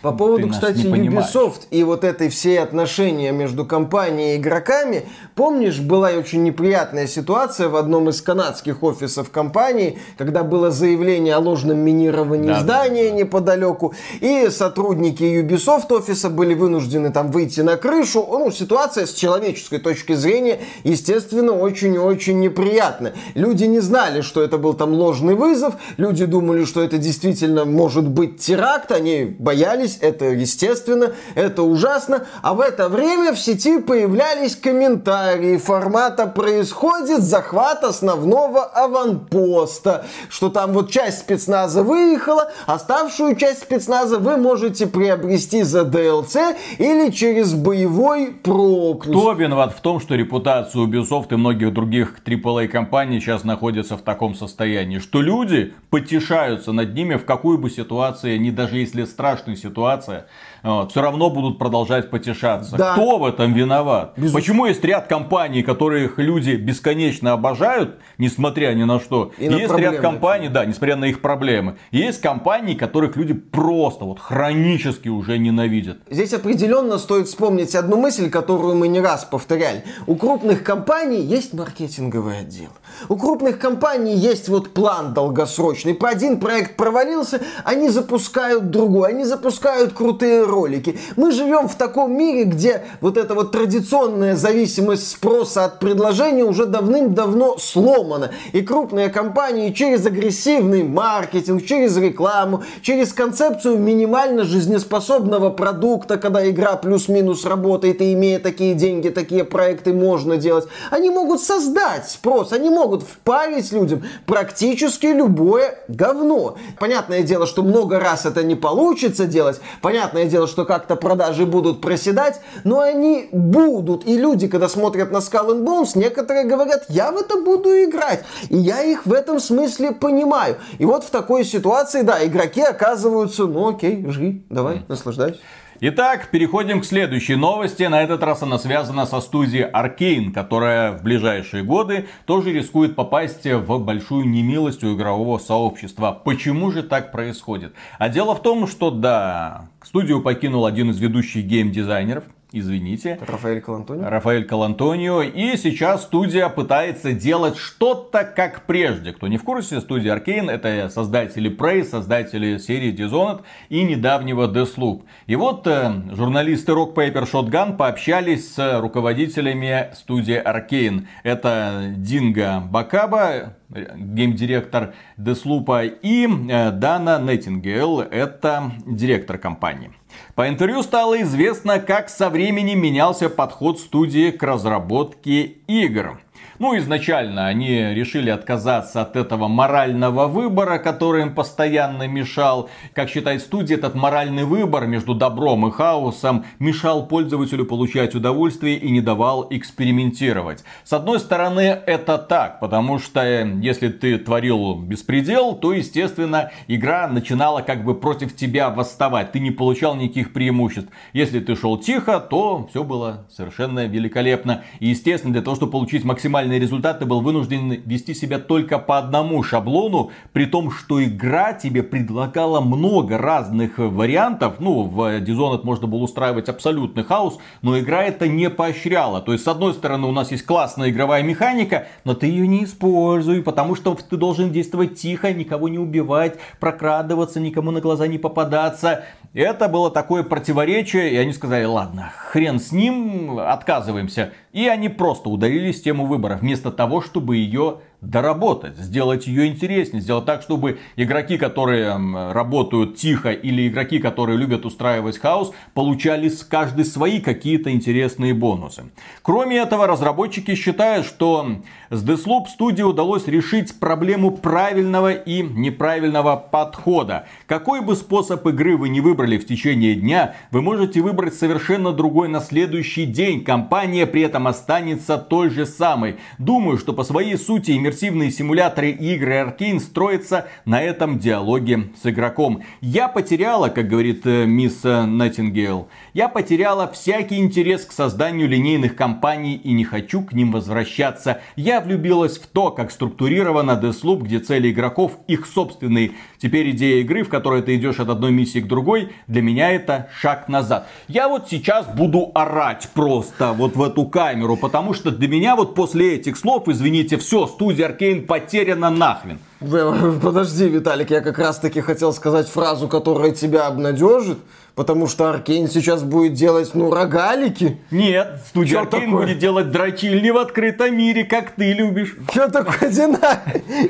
По поводу, кстати, Ubisoft и вот этой всей отношения между компанией и игроками, помнишь, была очень неприятная ситуация в одном из канадских офисов компании, когда было заявление о ложном минировании да, здания да, да. неподалеку, и сотрудники Ubisoft офиса были вынуждены там выйти на крышу. Ну, ситуация с человеческой точки зрения, естественно, очень-очень неприятная. Люди не знали, что это был там ложный вызов, люди думали, что это действительно может быть теракт, они боялись, это естественно, это ужасно. А в это время в сети появлялись комментарии формата «Происходит захват основного аванпоста», что там вот часть спецназа выехала, оставшую часть спецназа заказа вы можете приобрести за DLC или через боевой пропуск. Кто виноват в том, что репутация Ubisoft и многих других AAA компаний сейчас находится в таком состоянии, что люди потешаются над ними в какой бы ситуации, не даже если страшная ситуация, вот, все равно будут продолжать потешаться. Да. Кто в этом виноват? Безусловно. Почему есть ряд компаний, которых люди бесконечно обожают, несмотря ни на что? И есть на ряд компаний, да, несмотря на их проблемы. Есть компании, которых люди просто вот хронически уже ненавидят. Здесь определенно стоит вспомнить одну мысль, которую мы не раз повторяли. У крупных компаний есть маркетинговый отдел. У крупных компаний есть вот план долгосрочный. Про один проект провалился, они запускают другой, они запускают крутые ролики. Мы живем в таком мире, где вот эта вот традиционная зависимость спроса от предложения уже давным-давно сломана. И крупные компании через агрессивный маркетинг, через рекламу, через концепцию минимально жизнеспособного продукта, когда игра плюс-минус работает и имея такие деньги, такие проекты можно делать, они могут создать спрос, они могут впарить людям практически любое говно. Понятное дело, что много раз это не получится делать, понятное дело, что как-то продажи будут проседать, но они будут. И люди, когда смотрят на Skull and Bones, некоторые говорят, я в это буду играть. И я их в этом смысле понимаю. И вот в такой ситуации, да, игроки оказываются, ну окей, жги, давай, наслаждайся. Итак, переходим к следующей новости. На этот раз она связана со студией Arkane, которая в ближайшие годы тоже рискует попасть в большую немилость у игрового сообщества. Почему же так происходит? А дело в том, что да, студию покинул один из ведущих геймдизайнеров, извините. Рафаэль Калантонио. Рафаэль Калантонио. И сейчас студия пытается делать что-то как прежде. Кто не в курсе, студия Arkane это создатели Prey, создатели серии Dishonored и недавнего Deathloop. И вот э, журналисты Rock Paper Shotgun пообщались с руководителями студии Arkane. Это Динго Бакаба, геймдиректор Deathloop, и э, Дана Неттингейл, это директор компании. По интервью стало известно, как со временем менялся подход студии к разработке игр. Ну, изначально они решили отказаться от этого морального выбора, который им постоянно мешал. Как считает студия, этот моральный выбор между добром и хаосом мешал пользователю получать удовольствие и не давал экспериментировать. С одной стороны, это так, потому что э, если ты творил беспредел, то, естественно, игра начинала как бы против тебя восставать. Ты не получал никаких преимуществ. Если ты шел тихо, то все было совершенно великолепно. И, естественно, для того, чтобы получить максимально максимальный результат, ты был вынужден вести себя только по одному шаблону, при том, что игра тебе предлагала много разных вариантов. Ну, в Dishonored можно было устраивать абсолютный хаос, но игра это не поощряла. То есть, с одной стороны, у нас есть классная игровая механика, но ты ее не используй, потому что ты должен действовать тихо, никого не убивать, прокрадываться, никому на глаза не попадаться. Это было такое противоречие, и они сказали, ладно, хрен с ним, отказываемся. И они просто удалили тему выбора, вместо того, чтобы ее доработать, сделать ее интереснее, сделать так, чтобы игроки, которые работают тихо, или игроки, которые любят устраивать хаос, получали с каждой свои какие-то интересные бонусы. Кроме этого, разработчики считают, что с Deathloop студии удалось решить проблему правильного и неправильного подхода. Какой бы способ игры вы не выбрали в течение дня, вы можете выбрать совершенно другой на следующий день. Компания при этом останется той же самой. Думаю, что по своей сути иммерсивность иммерсивные симуляторы и игры Arkane строятся на этом диалоге с игроком. Я потеряла, как говорит э, мисс Найтингейл, я потеряла всякий интерес к созданию линейных кампаний и не хочу к ним возвращаться. Я влюбилась в то, как структурирована Deathloop, где цели игроков их собственные. Теперь идея игры, в которой ты идешь от одной миссии к другой, для меня это шаг назад. Я вот сейчас буду орать просто вот в эту камеру, потому что для меня вот после этих слов, извините, все, студия Аркейн потеряна нахрен. Подожди, Виталик, я как раз таки хотел сказать фразу, которая тебя обнадежит. Потому что Аркейн сейчас будет делать, ну, рогалики. Нет, студия Аркейн будет делать дрочильни в открытом мире, как ты любишь. Что такое Дина?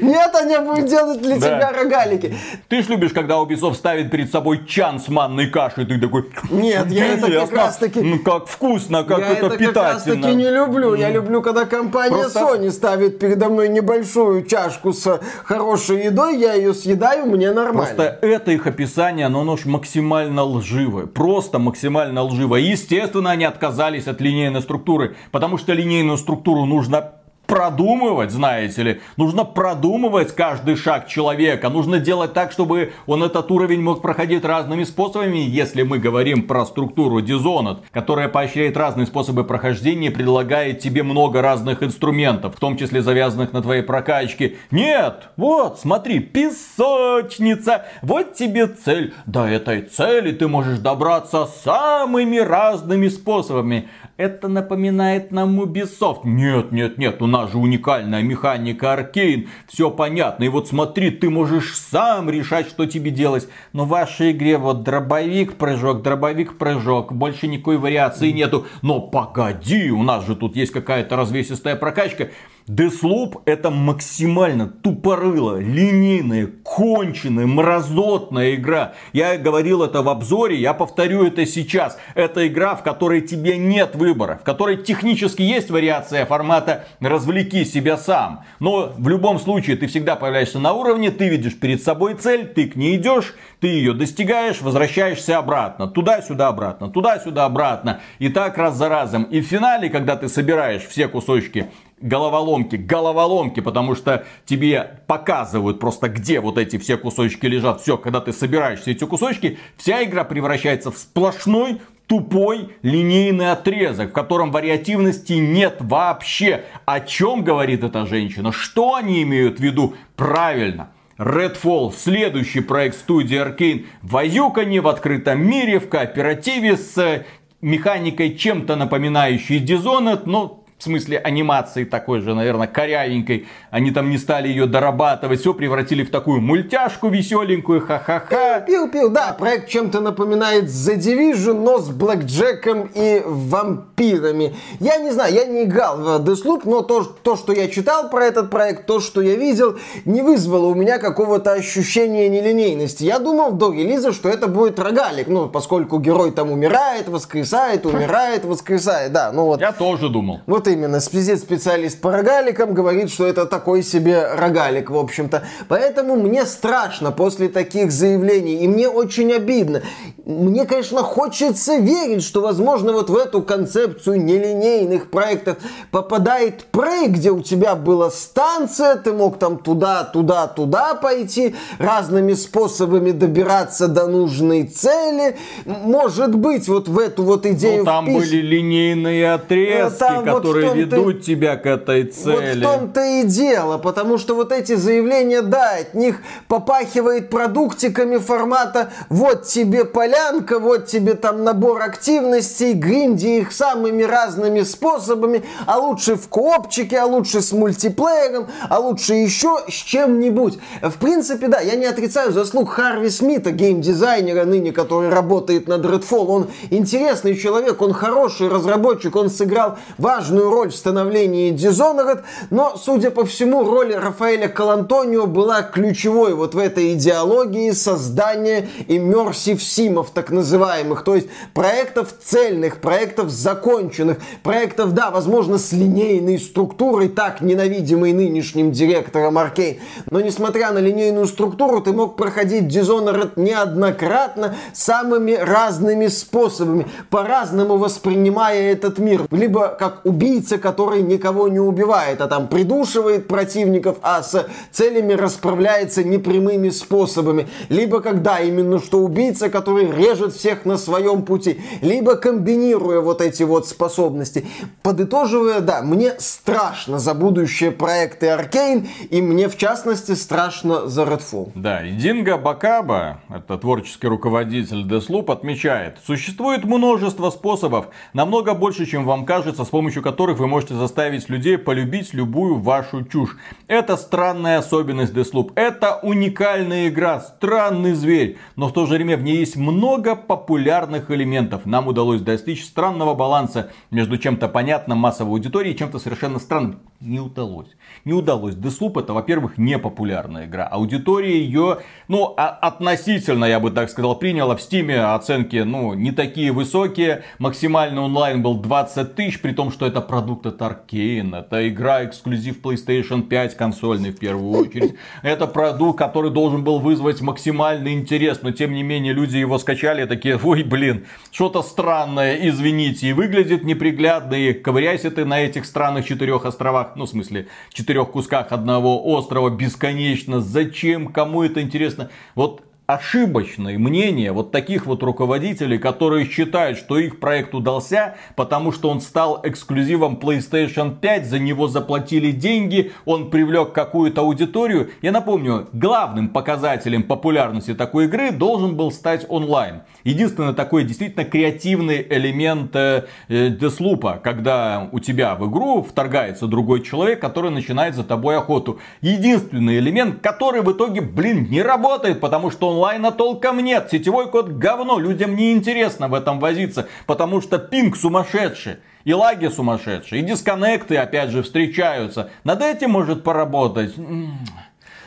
Нет, они будут делать для тебя рогалики. Ты ж любишь, когда Ubisoft ставит перед собой чан с манной кашей, ты такой... Нет, я это как раз таки... Ну, как вкусно, как это, это питательно. Я как раз таки не люблю. Я люблю, когда компания. Sony ставит передо мной небольшую чашку с хорошей едой, я ее съедаю, мне нормально. Просто это их описание, оно, оно максимально лживое, просто максимально лживое. Естественно, они отказались от линейной структуры, потому что линейную структуру нужно продумывать, знаете ли. Нужно продумывать каждый шаг человека. Нужно делать так, чтобы он этот уровень мог проходить разными способами. Если мы говорим про структуру Dishonored, которая поощряет разные способы прохождения предлагает тебе много разных инструментов, в том числе завязанных на твоей прокачке. Нет, вот, смотри, песочница. Вот тебе цель. До этой цели ты можешь добраться самыми разными способами. Это напоминает нам Ubisoft. Нет, нет, нет, у нас же уникальная механика Аркейн. Все понятно. И вот смотри, ты можешь сам решать, что тебе делать. Но в вашей игре вот дробовик-прыжок, дробовик-прыжок. Больше никакой вариации нету. Но погоди, у нас же тут есть какая-то развесистая прокачка. Deathloop это максимально тупорылая, линейная, конченая, мразотная игра. Я говорил это в обзоре, я повторю это сейчас. Это игра, в которой тебе нет выбора, в которой технически есть вариация формата «развлеки себя сам». Но в любом случае ты всегда появляешься на уровне, ты видишь перед собой цель, ты к ней идешь, ты ее достигаешь, возвращаешься обратно. Туда-сюда обратно, туда-сюда обратно. И так раз за разом. И в финале, когда ты собираешь все кусочки головоломки, головоломки, потому что тебе показывают просто, где вот эти все кусочки лежат. Все, когда ты собираешь все эти кусочки, вся игра превращается в сплошной тупой линейный отрезок, в котором вариативности нет вообще. О чем говорит эта женщина? Что они имеют в виду? Правильно. Redfall, следующий проект студии Arkane, воюканье в открытом мире, в кооперативе с механикой чем-то напоминающей Dishonored, но смысле анимации такой же, наверное, корявенькой. Они там не стали ее дорабатывать, все превратили в такую мультяшку веселенькую, ха-ха-ха. Пил-пил, да, проект чем-то напоминает The Division, но с Блэкджеком и вампирами. Я не знаю, я не играл в Deathloop, но то, то, что я читал про этот проект, то, что я видел, не вызвало у меня какого-то ощущения нелинейности. Я думал до релиза, что это будет рогалик, ну, поскольку герой там умирает, воскресает, умирает, воскресает, да, ну вот. Я тоже думал. Вот именно, специалист по рогаликам говорит, что это такой себе рогалик, в общем-то. Поэтому мне страшно после таких заявлений, и мне очень обидно. Мне, конечно, хочется верить, что, возможно, вот в эту концепцию нелинейных проектов попадает Prey, где у тебя была станция, ты мог там туда, туда, туда пойти, разными способами добираться до нужной цели. Может быть, вот в эту вот идею... Ну, там впис... были линейные отрезки, там которые которые ведут тебя к этой цели. Вот в том-то и дело, потому что вот эти заявления, да, от них попахивает продуктиками формата вот тебе полянка, вот тебе там набор активностей, гринди их самыми разными способами, а лучше в коопчике, а лучше с мультиплеером, а лучше еще с чем-нибудь. В принципе, да, я не отрицаю заслуг Харви Смита, геймдизайнера ныне, который работает над Redfall. Он интересный человек, он хороший разработчик, он сыграл важную роль в становлении Dishonored, но, судя по всему, роль Рафаэля Калантонио была ключевой вот в этой идеологии создания immersive симов, так называемых, то есть проектов цельных, проектов законченных, проектов, да, возможно, с линейной структурой, так ненавидимой нынешним директором Аркейн, но несмотря на линейную структуру, ты мог проходить Dishonored неоднократно самыми разными способами, по-разному воспринимая этот мир, либо как убийца, убийца, который никого не убивает, а там придушивает противников, а с целями расправляется непрямыми способами. Либо когда именно что убийца, который режет всех на своем пути. Либо комбинируя вот эти вот способности. Подытоживая, да, мне страшно за будущее проекты Аркейн, и мне в частности страшно за Redfall. Да, и Динго Бакаба, это творческий руководитель Deathloop, отмечает, существует множество способов, намного больше, чем вам кажется, с помощью которых вы можете заставить людей полюбить любую вашу чушь. Это странная особенность Deathloop. Это уникальная игра, странный зверь, но в то же время в ней есть много популярных элементов. Нам удалось достичь странного баланса между чем-то понятным массовой аудиторией и чем-то совершенно странным. Не удалось. Не удалось. Deathloop это, во-первых, не популярная игра. Аудитория ее, ну, а относительно, я бы так сказал, приняла. В стиме оценки, ну, не такие высокие. Максимальный онлайн был 20 тысяч, при том, что это продукт от Arkane. Это игра эксклюзив PlayStation 5 консольный в первую очередь. Это продукт, который должен был вызвать максимальный интерес, но тем не менее люди его скачали такие, ой, блин, что-то странное, извините, и выглядит неприглядно, и ковыряйся ты на этих странных четырех островах, ну, в смысле, четырех кусках одного острова бесконечно, зачем, кому это интересно, вот ошибочное мнение вот таких вот руководителей, которые считают, что их проект удался, потому что он стал эксклюзивом PlayStation 5, за него заплатили деньги, он привлек какую-то аудиторию. Я напомню, главным показателем популярности такой игры должен был стать онлайн. Единственный такой действительно креативный элемент э, Деслупа, когда у тебя в игру вторгается другой человек, который начинает за тобой охоту. Единственный элемент, который в итоге, блин, не работает, потому что онлайна толком нет. Сетевой код говно, людям не интересно в этом возиться, потому что пинг сумасшедший. И лаги сумасшедшие, и дисконнекты опять же встречаются. Над этим может поработать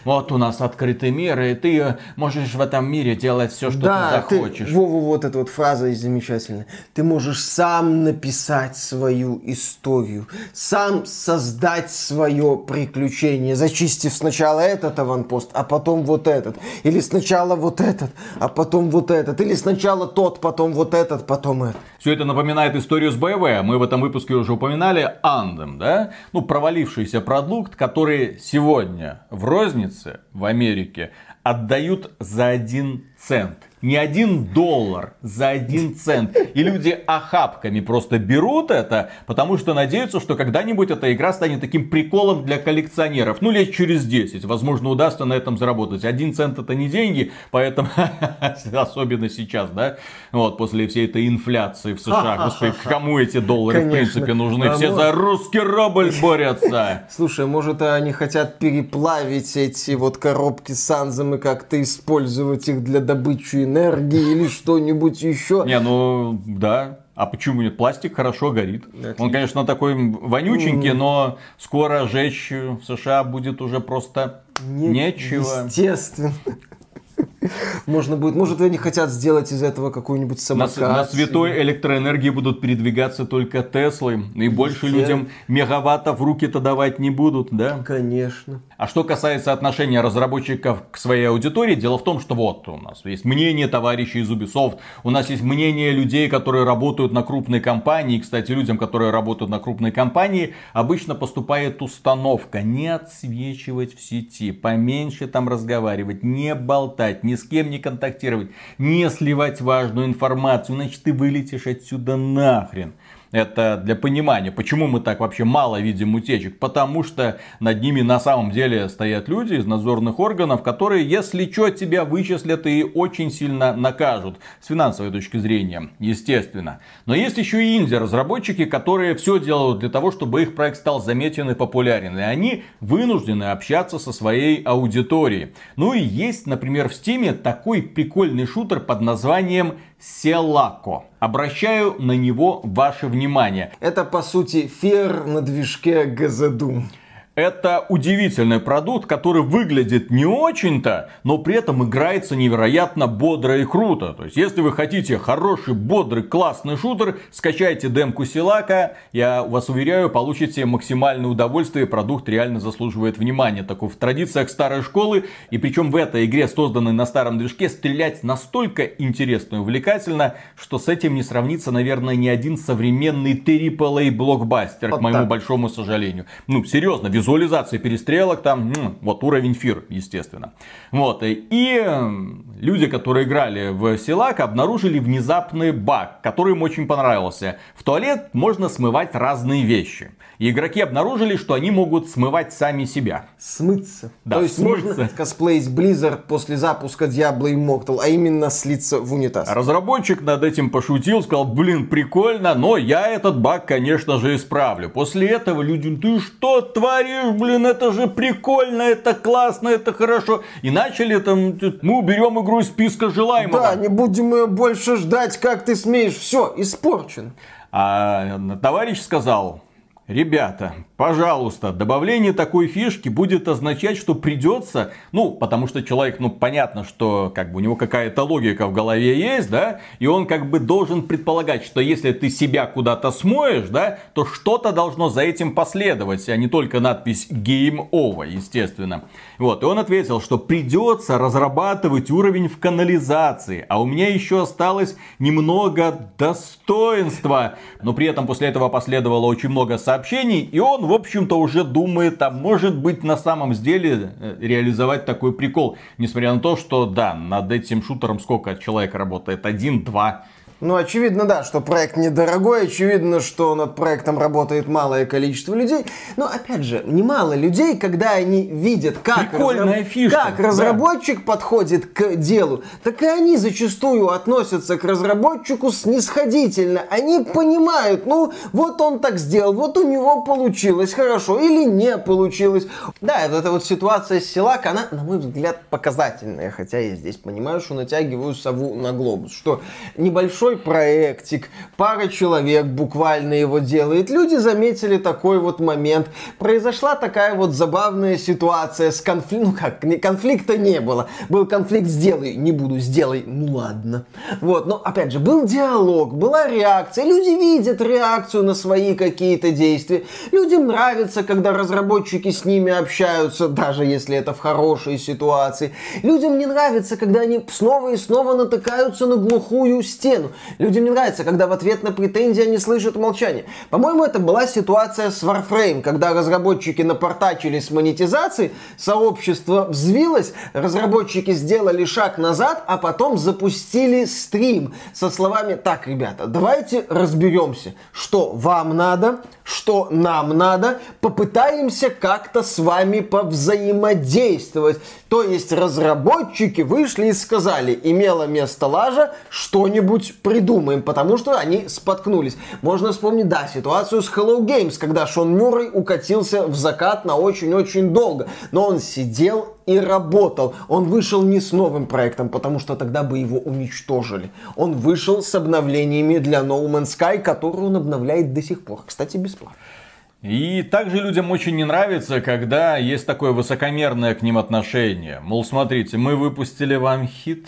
вот у нас открытый мир, и ты можешь в этом мире делать все, что да, ты захочешь. Ты, Вова, вот эта вот фраза замечательная. Ты можешь сам написать свою историю, сам создать свое приключение, зачистив сначала этот аванпост, а потом вот этот. Или сначала вот этот, а потом вот этот. Или сначала тот, потом вот этот, потом этот. Все это напоминает историю с БВ. Мы в этом выпуске уже упоминали Андем, да? Ну, провалившийся продукт, который сегодня в рознице в Америке отдают за один цент не один доллар за один цент. И люди охапками просто берут это, потому что надеются, что когда-нибудь эта игра станет таким приколом для коллекционеров. Ну, лет через 10. Возможно, удастся на этом заработать. Один цент это не деньги, поэтому особенно сейчас, да, вот после всей этой инфляции в США. Господи, кому эти доллары в принципе нужны? Все за русский рубль борются. Слушай, может они хотят переплавить эти вот коробки с санзом и как-то использовать их для добычи энергии или что-нибудь еще. Не, ну да. А почему нет? Пластик хорошо горит. Отлично. Он, конечно, такой вонюченький, но скоро жечь в США будет уже просто не, нечего. Естественно. Можно будет, может, они хотят сделать из этого какую-нибудь самокат. На, на святой электроэнергии будут передвигаться только Теслы. И больше людям мегаваттов в руки-то давать не будут, да? Конечно. А что касается отношения разработчиков к своей аудитории, дело в том, что вот у нас есть мнение товарищей из Ubisoft, у нас есть мнение людей, которые работают на крупной компании. Кстати, людям, которые работают на крупной компании, обычно поступает установка не отсвечивать в сети, поменьше там разговаривать, не болтать, ни с кем не контактировать, не сливать важную информацию, иначе ты вылетишь отсюда нахрен. Это для понимания, почему мы так вообще мало видим утечек. Потому что над ними на самом деле стоят люди из надзорных органов, которые, если что, тебя вычислят и очень сильно накажут. С финансовой точки зрения, естественно. Но есть еще и инди-разработчики, которые все делают для того, чтобы их проект стал заметен и популярен. И они вынуждены общаться со своей аудиторией. Ну и есть, например, в Стиме такой прикольный шутер под названием Селако. Обращаю на него ваше внимание. Это, по сути, фер на движке ГЗДУ. Это удивительный продукт, который выглядит не очень-то, но при этом играется невероятно бодро и круто. То есть, если вы хотите хороший, бодрый, классный шутер, скачайте демку Силака. Я вас уверяю, получите максимальное удовольствие. Продукт реально заслуживает внимания. Такой в традициях старой школы. И причем в этой игре, созданной на старом движке, стрелять настолько интересно и увлекательно, что с этим не сравнится, наверное, ни один современный AAA блокбастер, вот к моему так. большому сожалению. Ну, серьезно, визуально визуализации перестрелок, там, вот уровень фир, естественно. Вот, и люди, которые играли в Силак, обнаружили внезапный баг, который им очень понравился. В туалет можно смывать разные вещи. И игроки обнаружили, что они могут смывать сами себя. Смыться. Да, То есть смыться. можно косплеить Blizzard после запуска Diablo Immortal, а именно слиться в унитаз. Разработчик над этим пошутил, сказал, блин, прикольно, но я этот баг, конечно же, исправлю. После этого люди, ты что творишь, блин, это же прикольно, это классно, это хорошо. И начали там, мы уберем игру из списка желаемого. Да, не будем ее больше ждать, как ты смеешь, все, испорчен. А товарищ сказал, Ребята, пожалуйста, добавление такой фишки будет означать, что придется, ну, потому что человек, ну, понятно, что как бы у него какая-то логика в голове есть, да, и он как бы должен предполагать, что если ты себя куда-то смоешь, да, то что-то должно за этим последовать, а не только надпись Game Over, естественно. Вот, и он ответил, что придется разрабатывать уровень в канализации, а у меня еще осталось немного достоинства, но при этом после этого последовало очень много сообщений и он, в общем-то, уже думает, а может быть на самом деле э, реализовать такой прикол. Несмотря на то, что, да, над этим шутером сколько человек работает? Один, два, ну, очевидно, да, что проект недорогой, очевидно, что над проектом работает малое количество людей. Но, опять же, немало людей, когда они видят, как, разраб... фишка, как разработчик да. подходит к делу, так и они зачастую относятся к разработчику снисходительно. Они понимают, ну, вот он так сделал, вот у него получилось хорошо или не получилось. Да, вот эта вот ситуация с Силак, она, на мой взгляд, показательная. Хотя я здесь понимаю, что натягиваю сову на глобус. Что небольшой небольшой проектик, пара человек буквально его делает. Люди заметили такой вот момент. Произошла такая вот забавная ситуация с конфликтом. Ну как, конфликта не было. Был конфликт «сделай», не буду, «сделай», ну ладно. Вот, но опять же, был диалог, была реакция. Люди видят реакцию на свои какие-то действия. Людям нравится, когда разработчики с ними общаются, даже если это в хорошей ситуации. Людям не нравится, когда они снова и снова натыкаются на глухую стену. Людям не нравится, когда в ответ на претензии они слышат молчание. По-моему, это была ситуация с Warframe, когда разработчики напортачили с монетизацией, сообщество взвилось, разработчики сделали шаг назад, а потом запустили стрим со словами «Так, ребята, давайте разберемся, что вам надо, что нам надо, попытаемся как-то с вами повзаимодействовать». То есть разработчики вышли и сказали, имело место лажа, что-нибудь придумаем, потому что они споткнулись. Можно вспомнить, да, ситуацию с Hello Games, когда Шон Мюррей укатился в закат на очень-очень долго. Но он сидел и работал. Он вышел не с новым проектом, потому что тогда бы его уничтожили. Он вышел с обновлениями для No Man's Sky, который он обновляет до сих пор. Кстати, бесплатно. И также людям очень не нравится, когда есть такое высокомерное к ним отношение. Мол, смотрите, мы выпустили вам хит,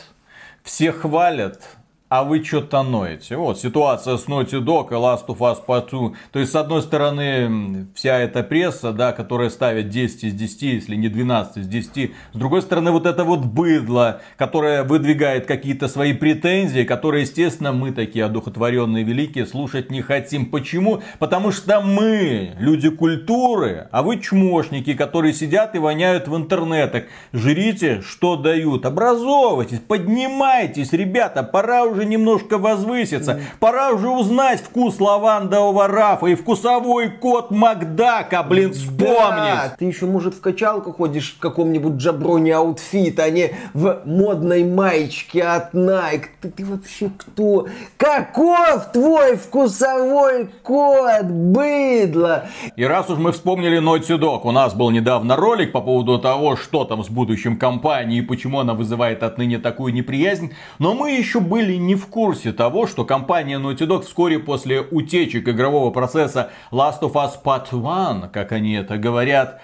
все хвалят, а вы что-то ноете. Вот ситуация с Naughty Dog и Last of Us Part 2. То есть, с одной стороны, вся эта пресса, да, которая ставит 10 из 10, если не 12 из 10. С другой стороны, вот это вот быдло, которое выдвигает какие-то свои претензии, которые, естественно, мы такие одухотворенные великие слушать не хотим. Почему? Потому что мы люди культуры, а вы чмошники, которые сидят и воняют в интернетах. Жрите, что дают. Образовывайтесь, поднимайтесь, ребята, пора уже уже немножко возвыситься. Пора уже узнать вкус лавандового рафа и вкусовой код Макдака, блин, вспомнить. Да, ты еще, может, в качалку ходишь в каком-нибудь jabroni outfit, а не в модной маечке от Nike. Ты, ты вообще кто? Каков твой вкусовой код, быдло? И раз уж мы вспомнили Naughty Dog, у нас был недавно ролик по поводу того, что там с будущим компанией и почему она вызывает отныне такую неприязнь. Но мы еще были не в курсе того, что компания Naughty Dog вскоре после утечек игрового процесса Last of Us Part 1, как они это говорят,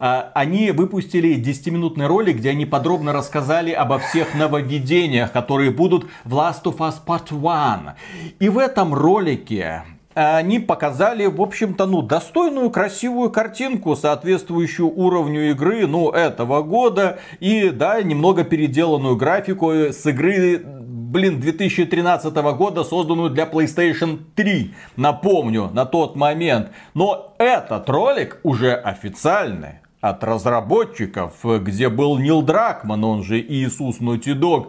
а, они выпустили 10-минутный ролик, где они подробно рассказали обо всех нововведениях, которые будут в Last of Us Part 1. И в этом ролике они показали, в общем-то, ну, достойную, красивую картинку, соответствующую уровню игры, ну, этого года. И, да, немного переделанную графику с игры блин, 2013 года, созданную для PlayStation 3. Напомню, на тот момент. Но этот ролик уже официальный от разработчиков, где был Нил Дракман, он же Иисус Naughty Dog,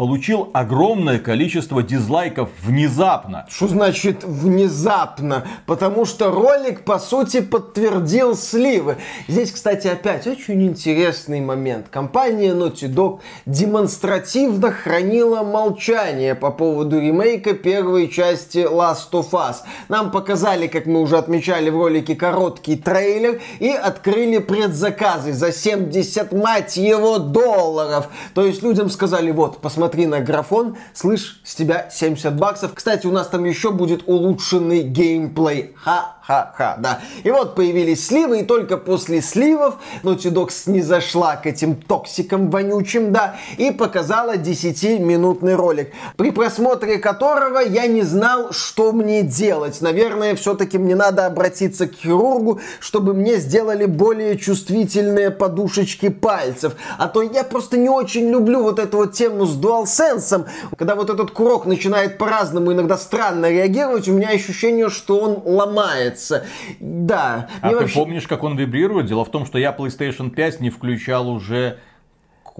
получил огромное количество дизлайков внезапно. Что значит внезапно? Потому что ролик, по сути, подтвердил сливы. Здесь, кстати, опять очень интересный момент. Компания Naughty Dog демонстративно хранила молчание по поводу ремейка первой части Last of Us. Нам показали, как мы уже отмечали в ролике, короткий трейлер и открыли предзаказы за 70, мать его, долларов. То есть людям сказали, вот, посмотрите, посмотри на графон, слышь, с тебя 70 баксов. Кстати, у нас там еще будет улучшенный геймплей. Ха, Ха-ха, да. И вот появились сливы, и только после сливов Naughty Dog зашла к этим токсикам вонючим, да, и показала 10-минутный ролик, при просмотре которого я не знал, что мне делать. Наверное, все-таки мне надо обратиться к хирургу, чтобы мне сделали более чувствительные подушечки пальцев. А то я просто не очень люблю вот эту вот тему с DualSense, когда вот этот курок начинает по-разному иногда странно реагировать, у меня ощущение, что он ломается нравится. Да. А ты вообще... помнишь, как он вибрирует? Дело в том, что я PlayStation 5 не включал уже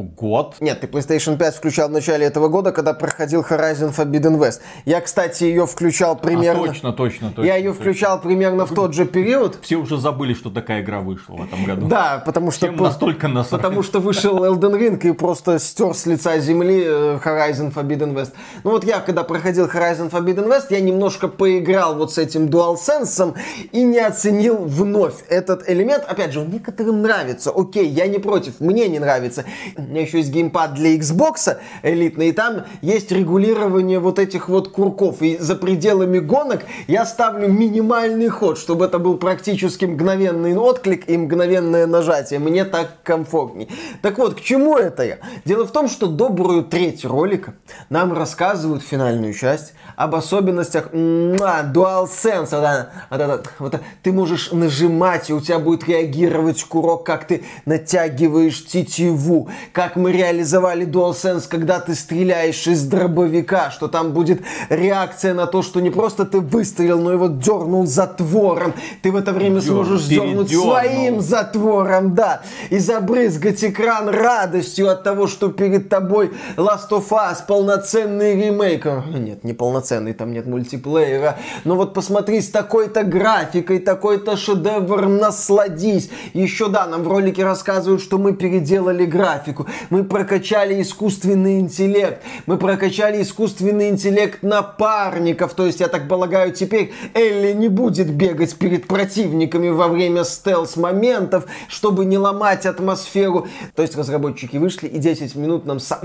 год. Нет, ты PlayStation 5 включал в начале этого года, когда проходил Horizon Forbidden West. Я, кстати, ее включал примерно... А, точно, точно, точно. Я ее точно. включал примерно в тот же период. Все уже забыли, что такая игра вышла в этом году. Да, потому что... Всем настолько насрать. Потому что вышел Elden Ring и просто стер с лица земли э, Horizon Forbidden West. Ну вот я, когда проходил Horizon Forbidden West, я немножко поиграл вот с этим DualSense и не оценил вновь этот элемент. Опять же, он некоторым нравится. Окей, я не против, мне не нравится меня еще есть геймпад для Xbox элитный, и там есть регулирование вот этих вот курков. И за пределами гонок я ставлю минимальный ход, чтобы это был практически мгновенный отклик и мгновенное нажатие. Мне так комфортней. Так вот, к чему это я? Дело в том, что добрую треть ролика нам рассказывают финальную часть об особенностях DualSense. Вот, вот, вот, ты можешь нажимать, и у тебя будет реагировать курок, как ты натягиваешь тетиву, как мы реализовали DualSense, когда ты стреляешь из дробовика, что там будет реакция на то, что не просто ты выстрелил, но его дернул затвором. Ты в это время Дер, сможешь дернуть своим затвором, да. И забрызгать экран радостью от того, что перед тобой Last of Us, полноценный ремейк. Нет, не полноценный, там нет мультиплеера. Но вот посмотри, с такой-то графикой, такой-то шедевр, насладись. Еще да, нам в ролике рассказывают, что мы переделали графику мы прокачали искусственный интеллект, мы прокачали искусственный интеллект напарников, то есть, я так полагаю, теперь Элли не будет бегать перед противниками во время стелс-моментов, чтобы не ломать атмосферу. То есть, разработчики вышли и 10 минут нам сра...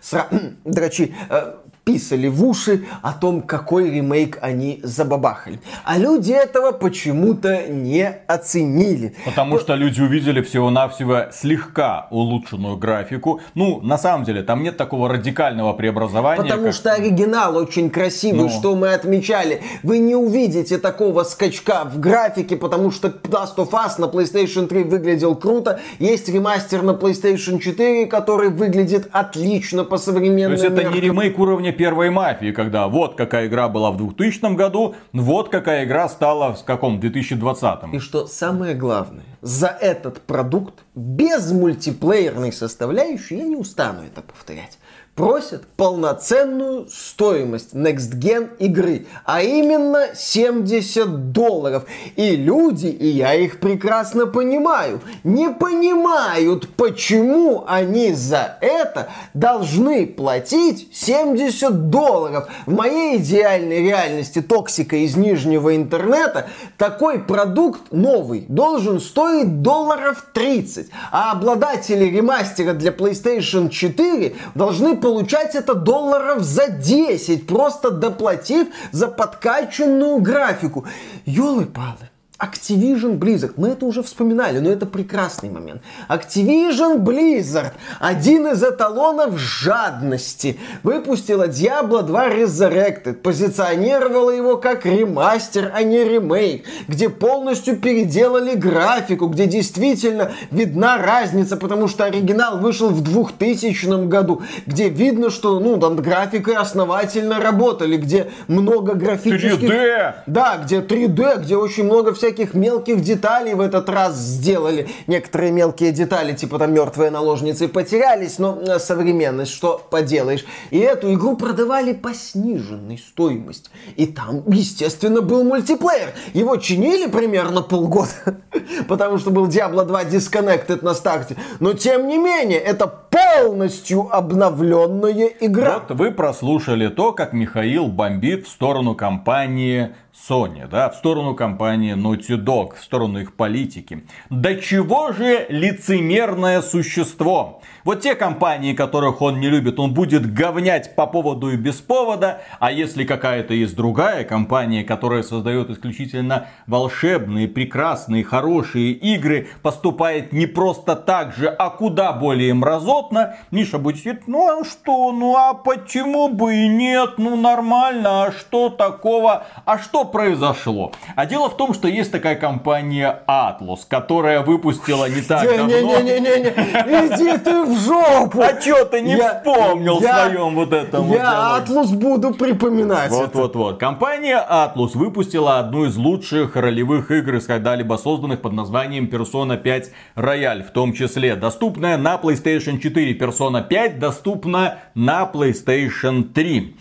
сра... дрочи э, писали в уши о том, какой ремейк они забабахали. А люди этого почему-то не оценили. Потому что люди увидели всего-навсего слегка улучшенную графику. Ну, на самом деле, там нет такого радикального преобразования. Потому как... что оригинал очень красивый, Но... что мы отмечали. Вы не увидите такого скачка в графике, потому что Last of Us на PlayStation 3 выглядел круто. Есть ремастер на PlayStation 4, который выглядит отлично по современному. То есть это не ремейк уровня первой мафии, когда вот какая игра была в 2000 году, вот какая игра стала в каком 2020. И что самое главное, за этот продукт без мультиплеерной составляющей я не устану это повторять просят полноценную стоимость Next Gen игры, а именно 70 долларов. И люди, и я их прекрасно понимаю, не понимают, почему они за это должны платить 70 долларов. В моей идеальной реальности токсика из нижнего интернета такой продукт новый должен стоить долларов 30, а обладатели ремастера для PlayStation 4 должны получить получать это долларов за 10, просто доплатив за подкачанную графику. Ёлы-палы. Activision Blizzard, мы это уже вспоминали, но это прекрасный момент. Activision Blizzard, один из эталонов жадности, выпустила Diablo 2 Resurrected, позиционировала его как ремастер, а не ремейк, где полностью переделали графику, где действительно видна разница, потому что оригинал вышел в 2000 году, где видно, что ну там графикой основательно работали, где много графических... 3D! Да, где 3D, где очень много всяких всяких мелких деталей в этот раз сделали. Некоторые мелкие детали, типа там мертвые наложницы, потерялись, но э, современность, что поделаешь. И эту игру продавали по сниженной стоимости. И там, естественно, был мультиплеер. Его чинили примерно полгода, потому что был Diablo 2 Disconnected на старте. Но, тем не менее, это полностью обновленная игра. Вот вы прослушали то, как Михаил бомбит в сторону компании Sony, да, в сторону компании Naughty Dog, в сторону их политики. До чего же лицемерное существо? Вот те компании, которых он не любит, он будет говнять по поводу и без повода. А если какая-то есть другая компания, которая создает исключительно волшебные, прекрасные, хорошие игры, поступает не просто так же, а куда более мразотно, Миша будет сидеть, ну а что, ну а почему бы и нет, ну нормально, а что такого, а что произошло? А дело в том, что есть такая компания Atlus, которая выпустила не так давно... Не-не-не-не, иди ты в жопу! А чё ты не я, вспомнил я, своем вот этом Я вот Атлус буду припоминать Вот, вот, вот. Компания Atlus выпустила одну из лучших ролевых игр когда-либо созданных под названием Persona 5 Royal, в том числе доступная на PlayStation 4. Persona 5 доступна на PlayStation 3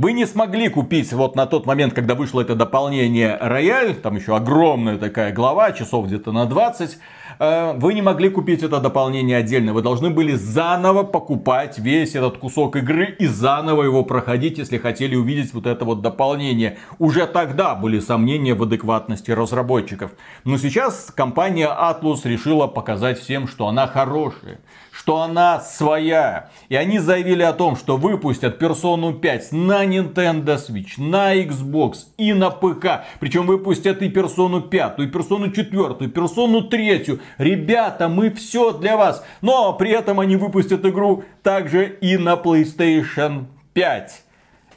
вы не смогли купить вот на тот момент, когда вышло это дополнение Рояль, там еще огромная такая глава, часов где-то на 20, Э, вы не могли купить это дополнение отдельно. Вы должны были заново покупать весь этот кусок игры и заново его проходить, если хотели увидеть вот это вот дополнение. Уже тогда были сомнения в адекватности разработчиков. Но сейчас компания Atlus решила показать всем, что она хорошая что она своя. И они заявили о том, что выпустят Persona 5 на Nintendo Switch, на Xbox и на ПК. Причем выпустят и Persona 5, и Persona 4, и Persona 3. Ребята, мы все для вас. Но при этом они выпустят игру также и на PlayStation 5.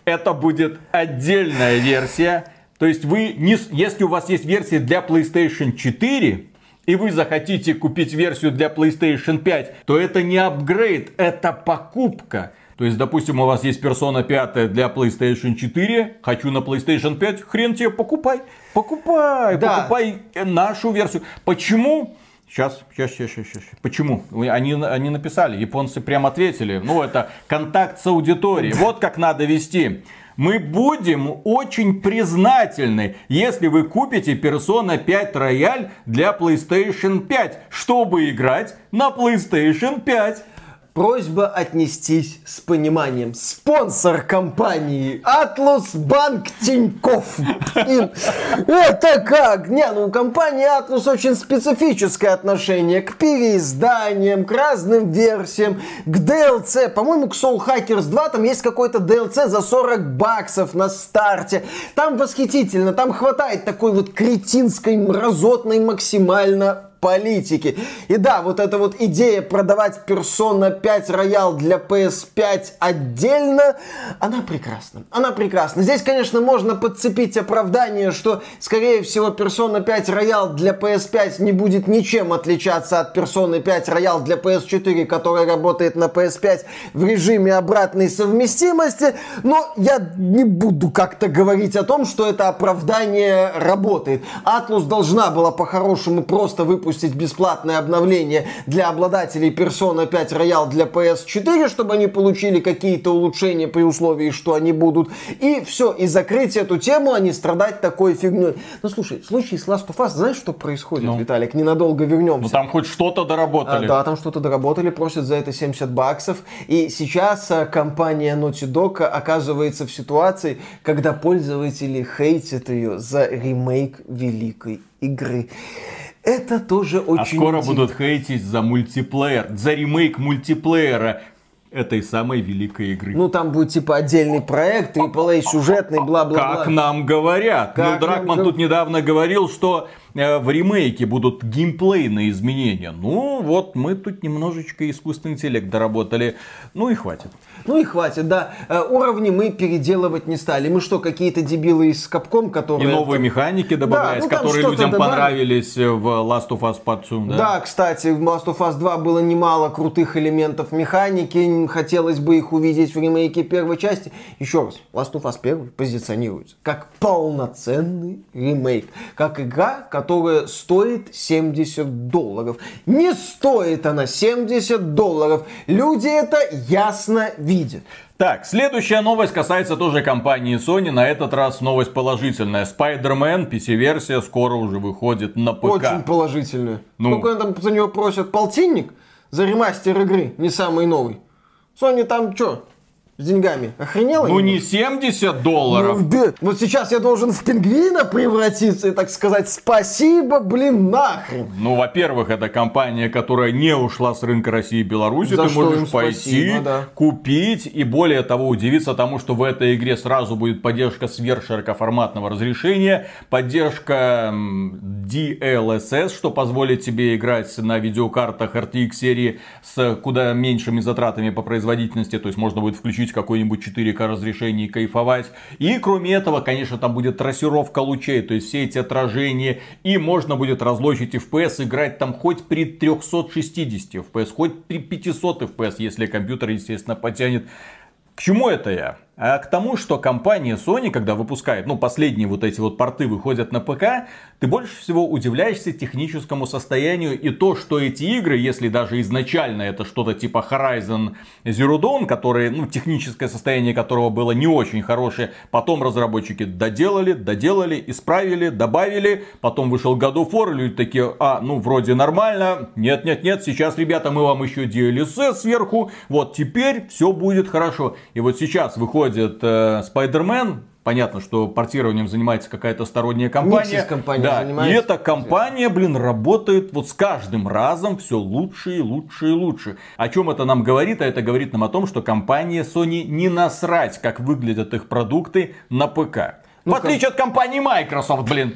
Это будет отдельная версия. То есть вы, не, если у вас есть версия для PlayStation 4, и вы захотите купить версию для PlayStation 5, то это не апгрейд, это покупка. То есть, допустим, у вас есть Persona 5 для PlayStation 4, хочу на PlayStation 5, хрен тебе, покупай, покупай, да. покупай нашу версию. Почему? Сейчас, сейчас, сейчас, сейчас, сейчас. Почему? Они, они написали, японцы прям ответили. Ну, это контакт с аудиторией. Вот как надо вести. Мы будем очень признательны, если вы купите Persona 5 Royal для PlayStation 5, чтобы играть на PlayStation 5. Просьба отнестись с пониманием. Спонсор компании Атлус Банк Тиньков. Это как? Не, ну у компании Атлус очень специфическое отношение к переизданиям, к разным версиям, к DLC. По-моему, к Soul Hackers 2 там есть какой-то DLC за 40 баксов на старте. Там восхитительно, там хватает такой вот кретинской, мразотной максимально политики. И да, вот эта вот идея продавать Persona 5 Royal для PS5 отдельно, она прекрасна. Она прекрасна. Здесь, конечно, можно подцепить оправдание, что, скорее всего, Persona 5 Royal для PS5 не будет ничем отличаться от Persona 5 Royal для PS4, которая работает на PS5 в режиме обратной совместимости, но я не буду как-то говорить о том, что это оправдание работает. Atlus должна была по-хорошему просто выпустить выпустить бесплатное обновление для обладателей Persona 5 Royal для PS4, чтобы они получили какие-то улучшения при условии, что они будут. И все, и закрыть эту тему, а не страдать такой фигней. Ну слушай, в случае с Last of Us, знаешь, что происходит, ну. Виталик? Ненадолго вернемся. Ну там хоть что-то доработали. А, да, там что-то доработали, просят за это 70 баксов. И сейчас а, компания Naughty Dog оказывается в ситуации, когда пользователи хейтят ее за ремейк великой игры. Это тоже а очень... А скоро будут хейтить за мультиплеер, за ремейк мультиплеера. этой самой великой игры. Ну, там будет типа отдельный проект, AAA сюжетный, бла-бла-бла. Как нам говорят. Как Нил Дракман нам... тут недавно говорил, что Э, в ремейке будут геймплейные изменения. Ну, вот мы тут немножечко искусственный интеллект доработали. Ну и хватит. Ну и хватит, да. Э, уровни мы переделывать не стали. Мы что, какие-то дебилы из Капком, которые... И новые механики добавлять, да, ну, которые людям добавили. понравились в Last of Us Part 2, да? Да, кстати, в Last of Us 2 было немало крутых элементов механики. Хотелось бы их увидеть в ремейке первой части. Еще раз, Last of Us 1 позиционируется как полноценный ремейк. Как игра, которая стоит 70 долларов. Не стоит она 70 долларов. Люди это ясно видят. Так, следующая новость касается тоже компании Sony. На этот раз новость положительная. Spider-Man, PC-версия, скоро уже выходит на ПК. Очень положительная. Ну. Сколько там за него просят? Полтинник? За ремастер игры, не самый новый. Sony там что, с деньгами. Охренела? Ну не 70 долларов. Ну, вот сейчас я должен в пингвина превратиться и так сказать спасибо, блин, нахрен. Ну, во-первых, это компания, которая не ушла с рынка России и Беларуси. За Ты можешь пойти, спасибо, да. купить и более того удивиться тому, что в этой игре сразу будет поддержка сверхширокоформатного разрешения, поддержка DLSS, что позволит тебе играть на видеокартах RTX серии с куда меньшими затратами по производительности. То есть можно будет включить включить какой-нибудь 4К разрешение и кайфовать. И кроме этого, конечно, там будет трассировка лучей, то есть все эти отражения. И можно будет разлочить FPS, играть там хоть при 360 FPS, хоть при 500 FPS, если компьютер, естественно, потянет. К чему это я? А к тому, что компания Sony, когда выпускает, ну, последние вот эти вот порты выходят на ПК, ты больше всего удивляешься техническому состоянию и то, что эти игры, если даже изначально это что-то типа Horizon Zero Dawn, которые, ну, техническое состояние которого было не очень хорошее, потом разработчики доделали, доделали, исправили, добавили, потом вышел God of War, люди такие, а, ну, вроде нормально, нет, нет, нет, сейчас, ребята, мы вам еще DLSS сверху, вот теперь все будет хорошо. И вот сейчас выходит выходит э, Spider-Man, Понятно, что портированием занимается какая-то сторонняя компания. компания да, занимается. И эта компания, блин, работает вот с каждым разом все лучше и лучше и лучше. О чем это нам говорит? А это говорит нам о том, что компания Sony не насрать, как выглядят их продукты на ПК. Ну, в отличие от компании Microsoft, блин.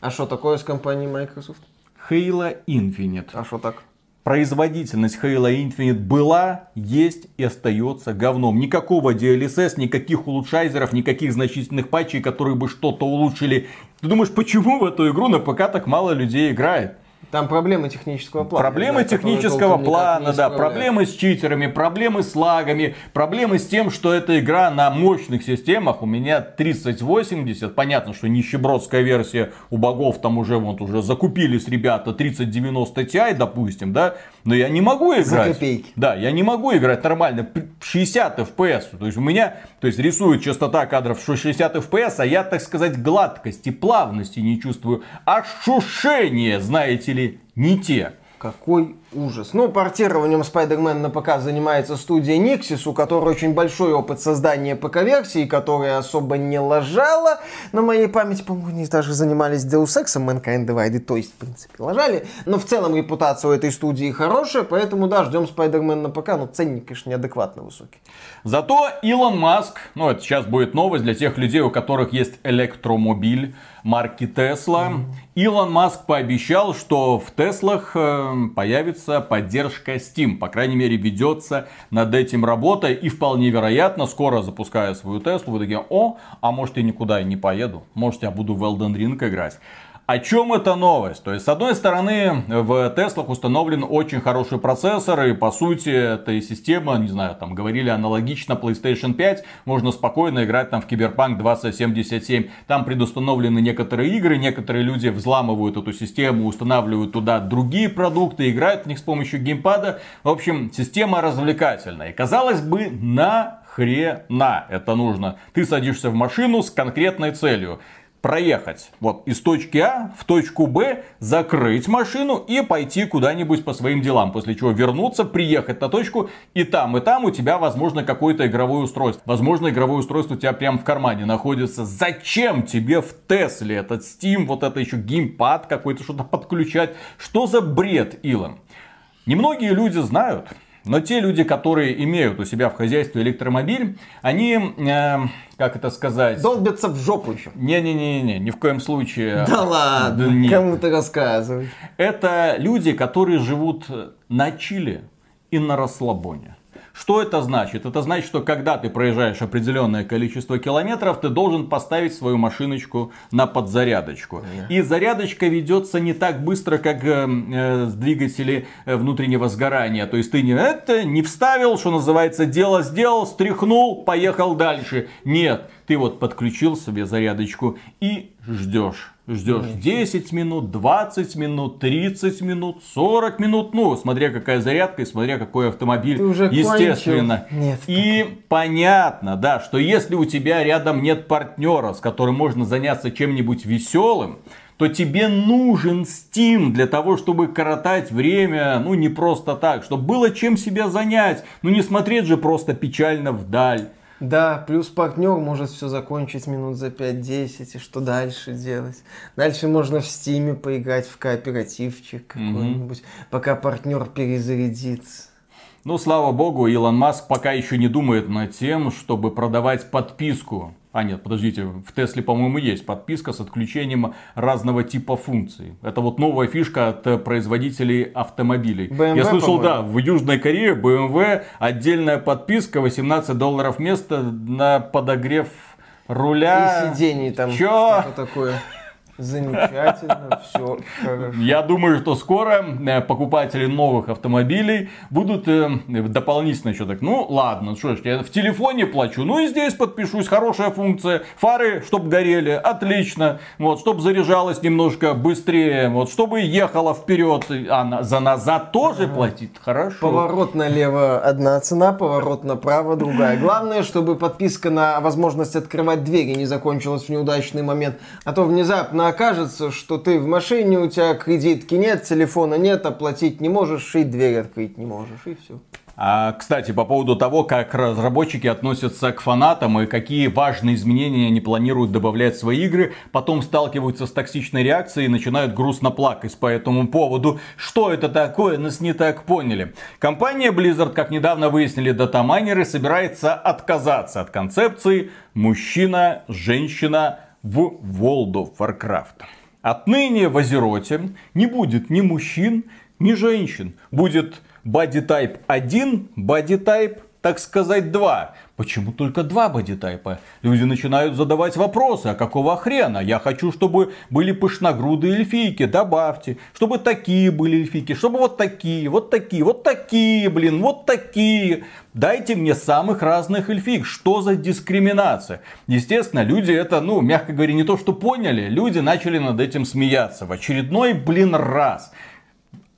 А что такое с компанией Microsoft? Halo Infinite. А что так? Производительность Halo Infinite была, есть и остается говном. Никакого DLSS, никаких улучшайзеров, никаких значительных патчей, которые бы что-то улучшили. Ты думаешь, почему в эту игру на ПК так мало людей играет? Там проблемы технического плана. Проблемы да, технического плана, да, проблемы с читерами, проблемы с лагами, проблемы с тем, что эта игра на мощных системах у меня 3080. Понятно, что нищебродская версия у богов там уже вот уже закупились ребята 3090 Ti, допустим, да, но я не могу играть. За копейки. Да, я не могу играть нормально 60 FPS. То есть у меня, то есть рисует частота кадров 60 FPS, а я, так сказать, гладкости, плавности не чувствую. Ошушение, знаете ли, не те. Какой ужас. Ну, портированием Spider-Man на ПК занимается студия Nixis, у которой очень большой опыт создания ПК-версии, которая особо не ложала. На моей памяти, по-моему, они даже занимались Deus Ex, Mankind Divided, то есть, в принципе, ложали. Но в целом репутация у этой студии хорошая, поэтому, да, ждем Spider-Man на ПК, но ценник, конечно, неадекватно высокий. Зато Илон Маск, ну, это сейчас будет новость для тех людей, у которых есть электромобиль, марки Tesla. Mm-hmm. Илон Маск пообещал, что в Теслах э, появится поддержка Steam. По крайней мере, ведется над этим работа. И вполне вероятно, скоро запуская свою Теслу, вы такие, о, а может я никуда и не поеду. Может я буду в Elden Ring играть. О чем эта новость? То есть, с одной стороны, в Теслах установлен очень хороший процессор, и по сути, эта система, не знаю, там говорили аналогично PlayStation 5, можно спокойно играть там в Cyberpunk 2077. Там предустановлены некоторые игры, некоторые люди взламывают эту систему, устанавливают туда другие продукты, играют в них с помощью геймпада. В общем, система развлекательная. И казалось бы, на хрена это нужно. Ты садишься в машину с конкретной целью проехать вот из точки А в точку Б, закрыть машину и пойти куда-нибудь по своим делам. После чего вернуться, приехать на точку и там, и там у тебя возможно какое-то игровое устройство. Возможно игровое устройство у тебя прямо в кармане находится. Зачем тебе в Тесле этот Steam, вот это еще геймпад какой-то, что-то подключать? Что за бред, Илон? Немногие люди знают, Но те люди, которые имеют у себя в хозяйстве электромобиль, они, э, как это сказать... Долбятся в жопу еще. Не-не-не, ни в коем случае. Да ладно, да кому ты рассказываешь. Это люди, которые живут на чиле и на расслабоне. Что это значит? Это значит, что когда ты проезжаешь определенное количество километров, ты должен поставить свою машиночку на подзарядочку. И зарядочка ведется не так быстро, как э, э, двигатели э, внутреннего сгорания. То есть ты не, это, не вставил, что называется, дело сделал, стряхнул, поехал дальше. Нет, ты вот подключил себе зарядочку и ждешь. Ждешь 10 минут, 20 минут, 30 минут, 40 минут. Ну, смотря какая зарядка и смотря какой автомобиль. Ты уже естественно. Нет, и так... понятно, да, что если у тебя рядом нет партнера, с которым можно заняться чем-нибудь веселым, то тебе нужен Steam для того, чтобы коротать время, ну не просто так, чтобы было чем себя занять, ну не смотреть же просто печально вдаль. Да, плюс партнер может все закончить минут за 5-10, и что дальше делать? Дальше можно в стиме поиграть в кооперативчик какой-нибудь, mm-hmm. пока партнер перезарядится. Ну, слава богу, Илон Маск пока еще не думает над тем, чтобы продавать подписку а нет, подождите, в Тесле, по-моему, есть подписка с отключением разного типа функций. Это вот новая фишка от э, производителей автомобилей. BMW, Я слышал, да, в Южной Корее BMW отдельная подписка 18 долларов место на подогрев руля. И сидений там. Чё? Что такое? Замечательно, все хорошо. Я думаю, что скоро э, покупатели новых автомобилей будут э, дополнительно еще так, ну ладно, что ж, я в телефоне плачу, ну и здесь подпишусь, хорошая функция, фары, чтобы горели, отлично, вот, чтобы заряжалось немножко быстрее, вот, чтобы ехала вперед, а за назад тоже ага. платит, хорошо. Поворот налево одна цена, поворот направо другая. Главное, чтобы подписка на возможность открывать двери не закончилась в неудачный момент, а то внезапно окажется, что ты в машине, у тебя кредитки нет, телефона нет, оплатить не можешь, и дверь открыть не можешь, и все. А, кстати, по поводу того, как разработчики относятся к фанатам и какие важные изменения они планируют добавлять в свои игры, потом сталкиваются с токсичной реакцией и начинают грустно плакать по этому поводу. Что это такое? Нас не так поняли. Компания Blizzard, как недавно выяснили датамайнеры, собирается отказаться от концепции мужчина, женщина, в World of Warcraft. Отныне в Азероте не будет ни мужчин, ни женщин. Будет Body Type 1, Body Type, так сказать, 2. Почему только два бодитайпа? Люди начинают задавать вопросы, а какого хрена? Я хочу, чтобы были пышногрудые эльфийки, добавьте. Чтобы такие были эльфийки, чтобы вот такие, вот такие, вот такие, блин, вот такие. Дайте мне самых разных эльфик. Что за дискриминация? Естественно, люди это, ну, мягко говоря, не то что поняли. Люди начали над этим смеяться в очередной, блин, раз.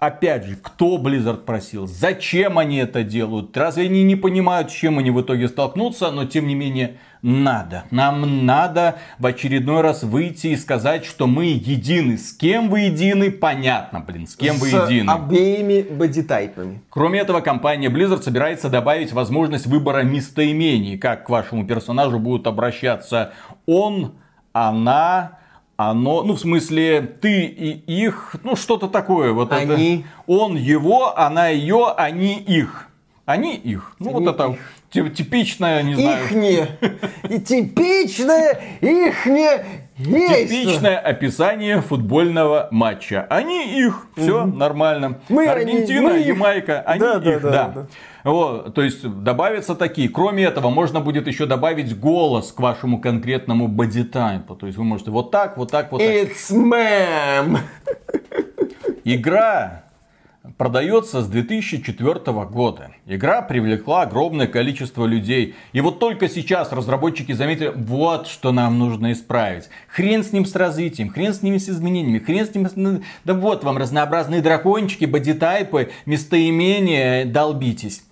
Опять же, кто Blizzard просил? Зачем они это делают? Разве они не понимают, с чем они в итоге столкнутся? Но тем не менее, надо. Нам надо в очередной раз выйти и сказать, что мы едины. С кем вы едины? Понятно, блин, с кем с вы едины. С обеими бодитайпами. Кроме этого, компания Blizzard собирается добавить возможность выбора местоимений. Как к вашему персонажу будут обращаться он, она, оно, ну, в смысле, ты и их, ну, что-то такое. Вот они. Это, он его, она ее, они их. Они их. Ну, они вот это их. типичное, не знаю. Ихне. И типичное ихне Типичное описание футбольного матча. Они их. Все нормально. Мы Аргентина, они, мы Ямайка, они да, их. Да, да, да. Вот, то есть добавятся такие. Кроме этого, можно будет еще добавить голос к вашему конкретному бодитайпу. То есть вы можете вот так, вот так, вот так. It's ma'am. Игра продается с 2004 года. Игра привлекла огромное количество людей. И вот только сейчас разработчики заметили, вот что нам нужно исправить. Хрен с ним с развитием, хрен с ними с изменениями, хрен с ним с... Да вот вам разнообразные дракончики, бодитайпы, местоимения, долбитесь.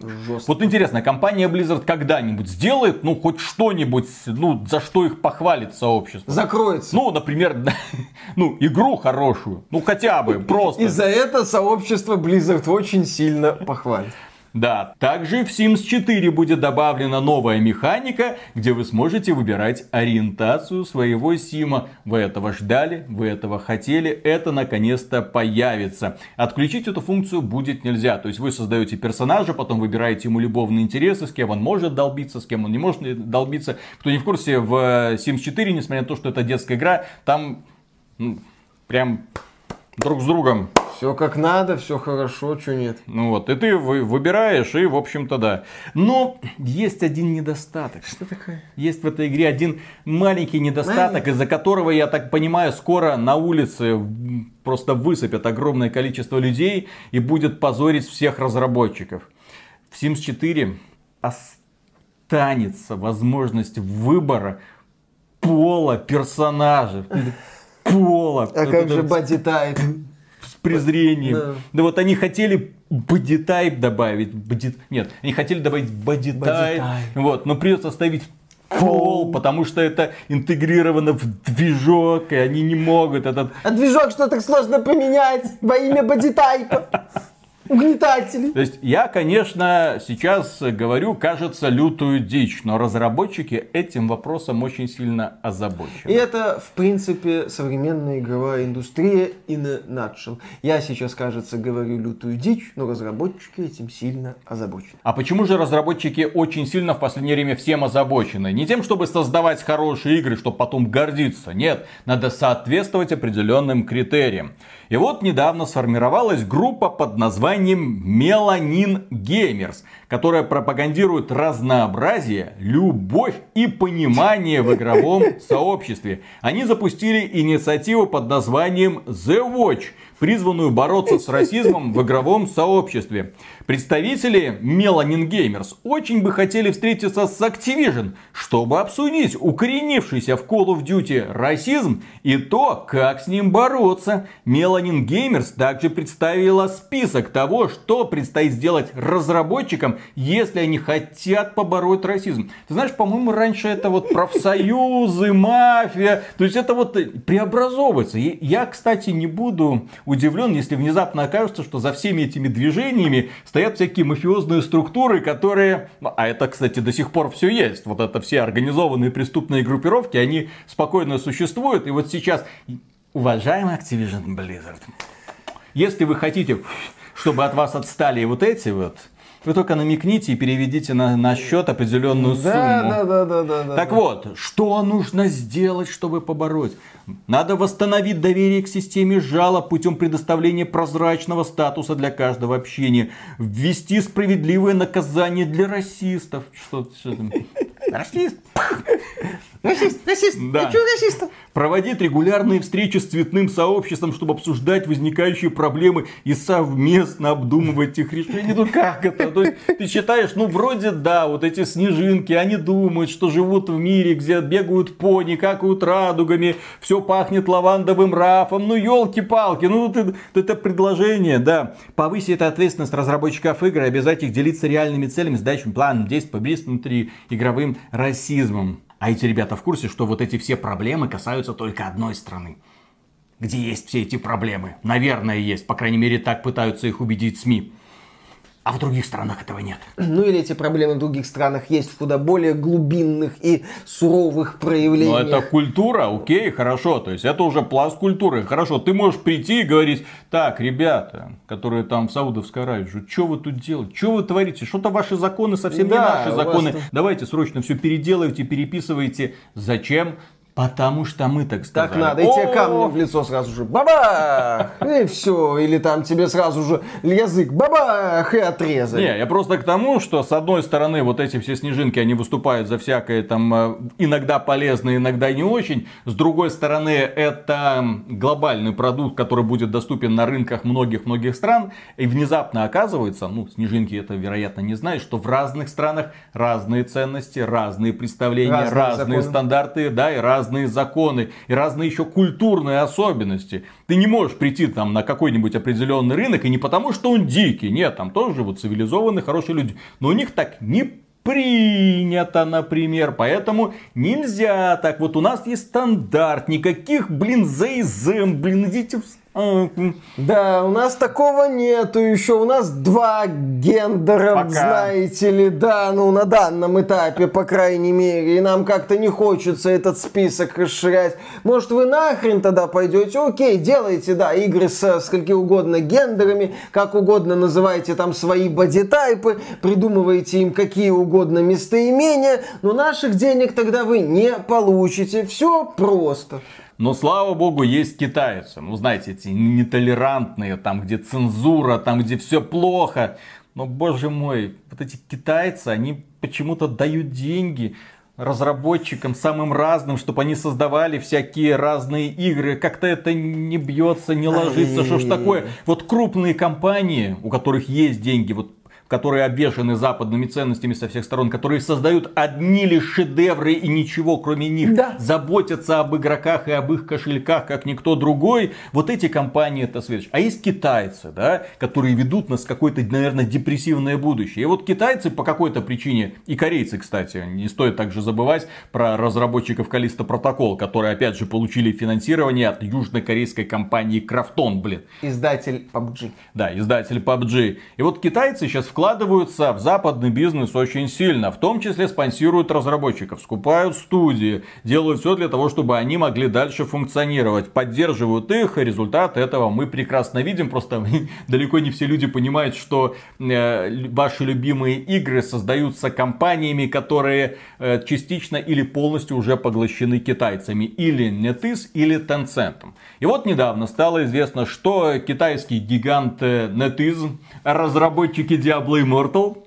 Жестко. Вот интересно, компания Blizzard когда-нибудь сделает, ну, хоть что-нибудь, ну, за что их похвалит сообщество? Закроется. Ну, например, ну, игру хорошую. Ну, хотя бы, просто. И за это сообщество Blizzard очень сильно похвалит. Да, также в Sims 4 будет добавлена новая механика, где вы сможете выбирать ориентацию своего сима. Вы этого ждали, вы этого хотели, это наконец-то появится. Отключить эту функцию будет нельзя. То есть вы создаете персонажа, потом выбираете ему любовные интересы, с кем он может долбиться, с кем он не может долбиться. Кто не в курсе, в Sims 4, несмотря на то, что это детская игра, там ну, прям друг с другом все как надо, все хорошо, что нет. Ну вот, и ты выбираешь, и в общем-то да. Но есть один недостаток. Что такое? Есть в этой игре один маленький недостаток, из-за которого, я так понимаю, скоро на улице просто высыпят огромное количество людей и будет позорить всех разработчиков. В Sims 4 останется возможность выбора пола персонажа. Пола. А как же body type? Презрением. Да. да вот они хотели type добавить. Body... Нет, они хотели добавить type. Вот, но придется оставить пол, потому что это интегрировано в движок, и они не могут этот... А движок что так сложно поменять во имя бодитайпа? Угнетатели. То есть я, конечно, сейчас говорю, кажется, лютую дичь, но разработчики этим вопросом очень сильно озабочены. И это, в принципе, современная игровая индустрия in a nutshell. Я сейчас, кажется, говорю лютую дичь, но разработчики этим сильно озабочены. А почему же разработчики очень сильно в последнее время всем озабочены? Не тем, чтобы создавать хорошие игры, чтобы потом гордиться. Нет, надо соответствовать определенным критериям. И вот недавно сформировалась группа под названием Меланин Геймерс, которая пропагандирует разнообразие, любовь и понимание в игровом сообществе. Они запустили инициативу под названием The Watch, призванную бороться с расизмом в игровом сообществе. Представители Melanin Gamers очень бы хотели встретиться с Activision, чтобы обсудить укоренившийся в Call of Duty расизм и то, как с ним бороться. Melanin Gamers также представила список того, что предстоит сделать разработчикам, если они хотят побороть расизм. Ты знаешь, по-моему, раньше это вот профсоюзы, мафия, то есть это вот преобразовывается. Я, кстати, не буду удивлен, если внезапно окажется, что за всеми этими движениями стоят всякие мафиозные структуры, которые... Ну, а это, кстати, до сих пор все есть. Вот это все организованные преступные группировки, они спокойно существуют. И вот сейчас, уважаемый Activision Blizzard, если вы хотите, чтобы от вас отстали вот эти вот вы только намекните и переведите на, на счет определенную сумму. Да, да, да, да, да. Так да. вот, что нужно сделать, чтобы побороть? Надо восстановить доверие к системе жалоб путем предоставления прозрачного статуса для каждого общения. Ввести справедливое наказание для расистов. Что, что там? Расист. Расист, расист. Да. Я чё расистов? Проводить регулярные встречи с цветным сообществом, чтобы обсуждать возникающие проблемы и совместно обдумывать их решения. Ну как это? То есть, ты считаешь, ну вроде да, вот эти снежинки, они думают, что живут в мире, где бегают пони, какают радугами, все пахнет лавандовым рафом. Ну елки-палки, ну это, это предложение, да. Повысить ответственность разработчиков игр обязать их делиться реальными целями, задачами, планом действий, победить внутри игровым расизмом. А эти ребята в курсе, что вот эти все проблемы касаются только одной страны. Где есть все эти проблемы? Наверное, есть. По крайней мере, так пытаются их убедить СМИ. А в других странах этого нет. Ну или эти проблемы в других странах есть в куда более глубинных и суровых проявлениях. Ну это культура, окей, хорошо. То есть это уже пласт культуры. Хорошо, ты можешь прийти и говорить, так, ребята, которые там в Саудовской Аравии, что вы тут делаете? Что вы творите? Что-то ваши законы совсем да, не наши законы. Вас... Давайте срочно все переделывайте, переписывайте. Зачем? Потому что мы так сказали. Так надо, и тебе камни в лицо сразу же, бабах, и все. Или там тебе сразу же язык, бабах, и отрезали. Не, я просто к тому, что с одной стороны вот эти все снежинки, они выступают за всякое там э, иногда полезное, иногда не очень. С другой стороны, это глобальный продукт, который будет доступен на рынках многих-многих стран. И внезапно оказывается, ну, снежинки это, вероятно, не знают, что в разных странах разные ценности, разные представления, разные, разные стандарты, да, и разные разные законы и разные еще культурные особенности. Ты не можешь прийти там на какой-нибудь определенный рынок и не потому, что он дикий. Нет, там тоже вот цивилизованные, хорошие люди. Но у них так не принято, например. Поэтому нельзя так. Вот у нас есть стандарт. Никаких, блин, заизм, блин, идите в Да, у нас такого нету еще. У нас два гендера, Пока. знаете ли, да, ну на данном этапе, по крайней мере. И нам как-то не хочется этот список расширять. Может, вы нахрен тогда пойдете? Окей, делайте, да, игры с скольки угодно гендерами, как угодно называйте там свои бодитайпы, придумывайте им какие угодно местоимения, но наших денег тогда вы не получите. Все просто. Но, слава богу, есть китайцы. Ну, знаете, эти нетолерантные, там, где цензура, там, где все плохо. Но, боже мой, вот эти китайцы, они почему-то дают деньги разработчикам самым разным, чтобы они создавали всякие разные игры. Как-то это не бьется, не ложится. Что ж такое? Вот крупные компании, у которых есть деньги, вот которые обвешаны западными ценностями со всех сторон, которые создают одни лишь шедевры и ничего кроме них, да. заботятся об игроках и об их кошельках, как никто другой, вот эти компании это светоч. А есть китайцы, да, которые ведут нас в какое-то, наверное, депрессивное будущее. И вот китайцы по какой-то причине, и корейцы, кстати, не стоит также забывать про разработчиков Калиста Протокол, которые, опять же, получили финансирование от южнокорейской компании Крафтон, блин. Издатель PUBG. Да, издатель PUBG. И вот китайцы сейчас вкладывают вкладываются в западный бизнес очень сильно, в том числе спонсируют разработчиков, скупают студии, делают все для того, чтобы они могли дальше функционировать, поддерживают их, и результат этого мы прекрасно видим, просто далеко не все люди понимают, что э, ваши любимые игры создаются компаниями, которые э, частично или полностью уже поглощены китайцами, или NetEase, или Tencent. И вот недавно стало известно, что китайский гигант э, NetEase, разработчики Diablo Diablo Immortal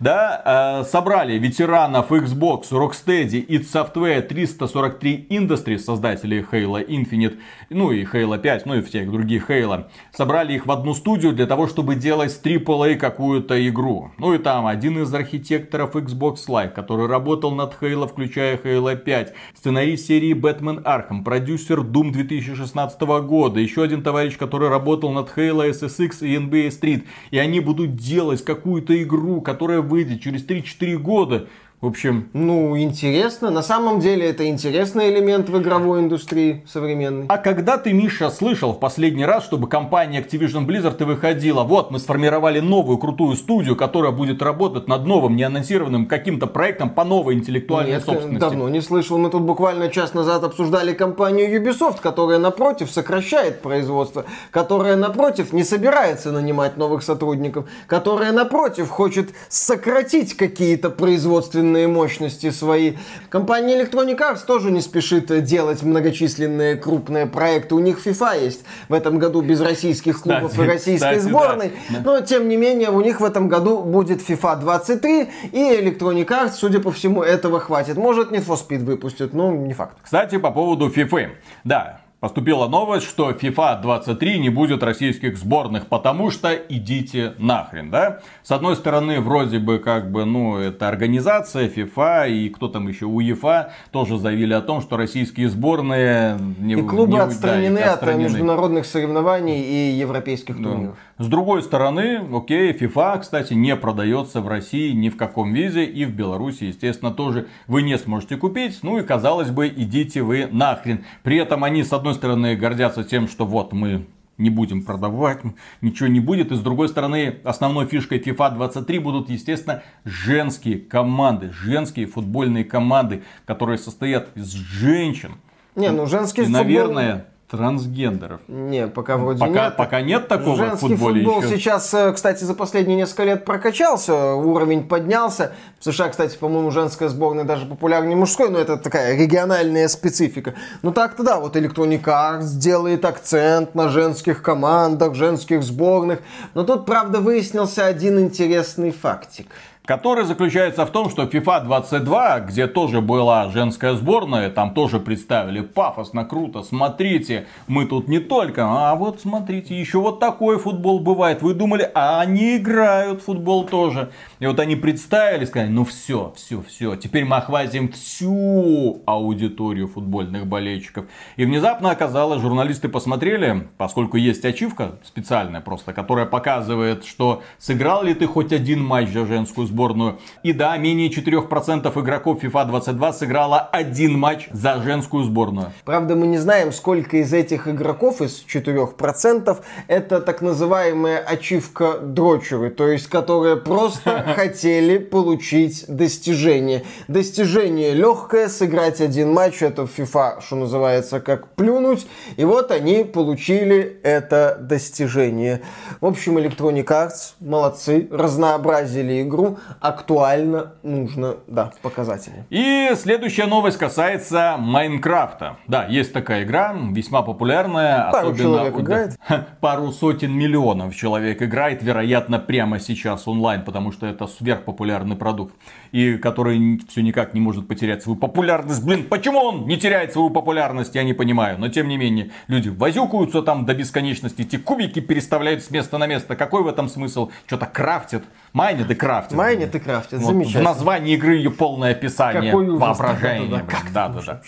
да, э, собрали ветеранов Xbox, Rocksteady и Software 343 Industries, создателей Halo Infinite, ну и Halo 5, ну и всех других Halo. Собрали их в одну студию для того, чтобы делать AAA какую-то игру. Ну и там один из архитекторов Xbox Live, который работал над Halo, включая Halo 5, сценарист серии Batman Arkham, продюсер Doom 2016 года, еще один товарищ, который работал над Halo SSX и NBA Street. И они будут делать какую-то игру, которая выйдет через 3-4 года. В общем... Ну, интересно. На самом деле это интересный элемент в игровой индустрии современной. А когда ты, Миша, слышал в последний раз, чтобы компания Activision Blizzard выходила, вот мы сформировали новую крутую студию, которая будет работать над новым, неанонсированным каким-то проектом по новой интеллектуальной Нет, собственности? давно не слышал. Мы тут буквально час назад обсуждали компанию Ubisoft, которая, напротив, сокращает производство, которая, напротив, не собирается нанимать новых сотрудников, которая, напротив, хочет сократить какие-то производственные собственные мощности свои. Компания Electronic Arts тоже не спешит делать многочисленные крупные проекты. У них FIFA есть в этом году без российских клубов кстати, и российской кстати, сборной. Да. Но, тем не менее, у них в этом году будет FIFA 23, и Electronic Arts, судя по всему, этого хватит. Может, Need for Speed выпустят, но не факт. Кстати, по поводу FIFA. Да, Поступила новость, что FIFA 23 не будет российских сборных, потому что идите нахрен, да? С одной стороны, вроде бы, как бы, ну, это организация FIFA и кто там еще, УЕФА, тоже заявили о том, что российские сборные... Не, и клубы не, отстранены, да, отстранены от международных соревнований и европейских да. С другой стороны, окей, FIFA, кстати, не продается в России ни в каком виде, и в Беларуси, естественно, тоже вы не сможете купить. Ну и, казалось бы, идите вы нахрен. При этом они, с одной стороны, гордятся тем, что вот мы не будем продавать, ничего не будет. И с другой стороны, основной фишкой FIFA 23 будут, естественно, женские команды, женские футбольные команды, которые состоят из женщин. Не, ну женские и, наверное, трансгендеров. Не, пока вроде пока, нет. Пока нет такого Женский в футболе футбол еще. сейчас, э, кстати, за последние несколько лет прокачался, уровень поднялся. В США, кстати, по-моему, женская сборная даже популярнее мужской, но это такая региональная специфика. Ну так-то да, вот Electronic Arts делает акцент на женских командах, женских сборных. Но тут, правда, выяснился один интересный фактик который заключается в том, что FIFA 22, где тоже была женская сборная, там тоже представили пафосно, круто, смотрите, мы тут не только, а вот смотрите, еще вот такой футбол бывает. Вы думали, а они играют в футбол тоже. И вот они представили, сказали, ну все, все, все, теперь мы охватим всю аудиторию футбольных болельщиков. И внезапно оказалось, журналисты посмотрели, поскольку есть ачивка специальная просто, которая показывает, что сыграл ли ты хоть один матч за женскую сборную. И да, менее 4% игроков FIFA 22 сыграло один матч за женскую сборную. Правда, мы не знаем, сколько из этих игроков, из 4%, это так называемая ачивка дрочеры, то есть которые просто хотели получить достижение. Достижение легкое, сыграть один матч, это в FIFA, что называется, как плюнуть. И вот они получили это достижение. В общем, Electronic Arts молодцы, разнообразили игру, актуально, нужно, да, показатели. И следующая новость касается Майнкрафта. Да, есть такая игра, весьма популярная. Пару особенно человек у... играет. Пару сотен миллионов человек играет, вероятно, прямо сейчас онлайн, потому что это сверхпопулярный продукт. И который все никак не может потерять свою популярность. Блин, почему он не теряет свою популярность, я не понимаю. Но тем не менее, люди возюкаются там до бесконечности, эти кубики переставляют с места на место. Какой в этом смысл? Что-то крафтят. Майнит и крафтит. Майнит и крафтит, вот, замечательно. В названии игры ее полное описание. Какой воображение. Да, да, да.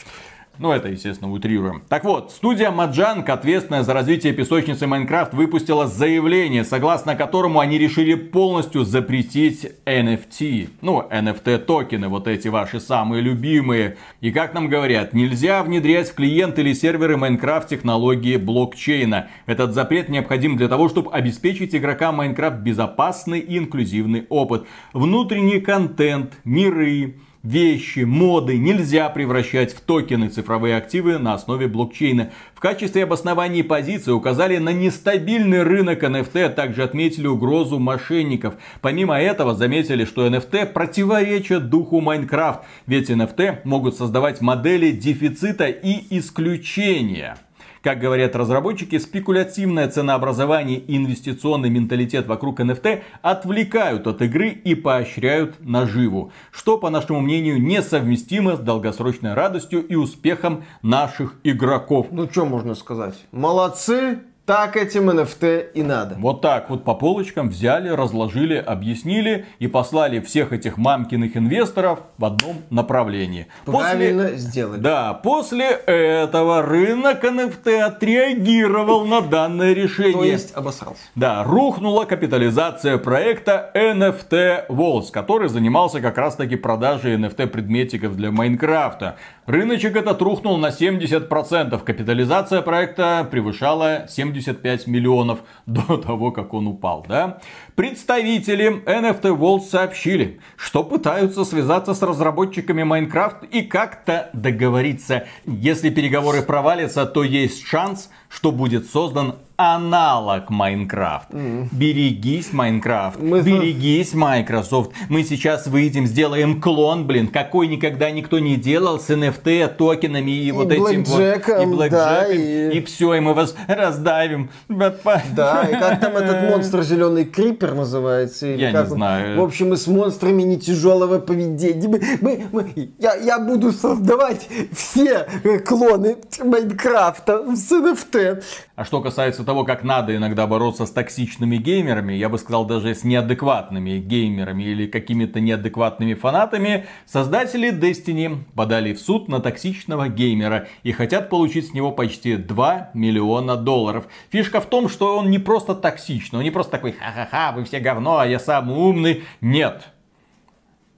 Ну, это, естественно, утрируем. Так вот, студия Mojang, ответственная за развитие песочницы Minecraft, выпустила заявление, согласно которому они решили полностью запретить NFT. Ну, NFT-токены, вот эти ваши самые любимые. И как нам говорят, нельзя внедрять в клиент или серверы Minecraft технологии блокчейна. Этот запрет необходим для того, чтобы обеспечить игрокам Майнкрафт безопасный и инклюзивный опыт. Внутренний контент, миры, вещи, моды нельзя превращать в токены цифровые активы на основе блокчейна. В качестве обоснования позиции указали на нестабильный рынок NFT, а также отметили угрозу мошенников. Помимо этого заметили, что NFT противоречат духу Майнкрафт, ведь NFT могут создавать модели дефицита и исключения. Как говорят разработчики, спекулятивное ценообразование и инвестиционный менталитет вокруг NFT отвлекают от игры и поощряют наживу, что, по нашему мнению, несовместимо с долгосрочной радостью и успехом наших игроков. Ну, что можно сказать? Молодцы, так этим NFT и надо. Вот так вот по полочкам взяли, разложили, объяснили и послали всех этих мамкиных инвесторов в одном направлении. Правильно после... сделали. Да, после этого рынок NFT отреагировал на данное решение. То есть обосрался. Да, рухнула капитализация проекта NFT Walls, который занимался как раз таки продажей NFT предметиков для Майнкрафта. Рыночек этот рухнул на 70%. Капитализация проекта превышала 70 75 миллионов до того, как он упал, да? Представители NFT World сообщили, что пытаются связаться с разработчиками Minecraft и как-то договориться. Если переговоры провалятся, то есть шанс, что будет создан аналог Майнкрафт. Mm. Берегись, Майнкрафт. Мы... Берегись, Microsoft. Мы сейчас выйдем, сделаем клон, блин, какой никогда никто не делал с NFT, токенами и, и вот этим вот. И блэкджеком. Да, и... и все, и мы вас раздавим. Да, и как там этот монстр зеленый крипер называется? Или я как не знаю. В общем, мы с монстрами не тяжелого поведения. Мы, мы, мы, я, я буду создавать все клоны Майнкрафта с NFT. А что касается того, как надо иногда бороться с токсичными геймерами, я бы сказал даже с неадекватными геймерами или какими-то неадекватными фанатами, создатели Destiny подали в суд на токсичного геймера и хотят получить с него почти 2 миллиона долларов. Фишка в том, что он не просто токсичный, он не просто такой ха-ха-ха, вы все говно, а я самый умный. Нет,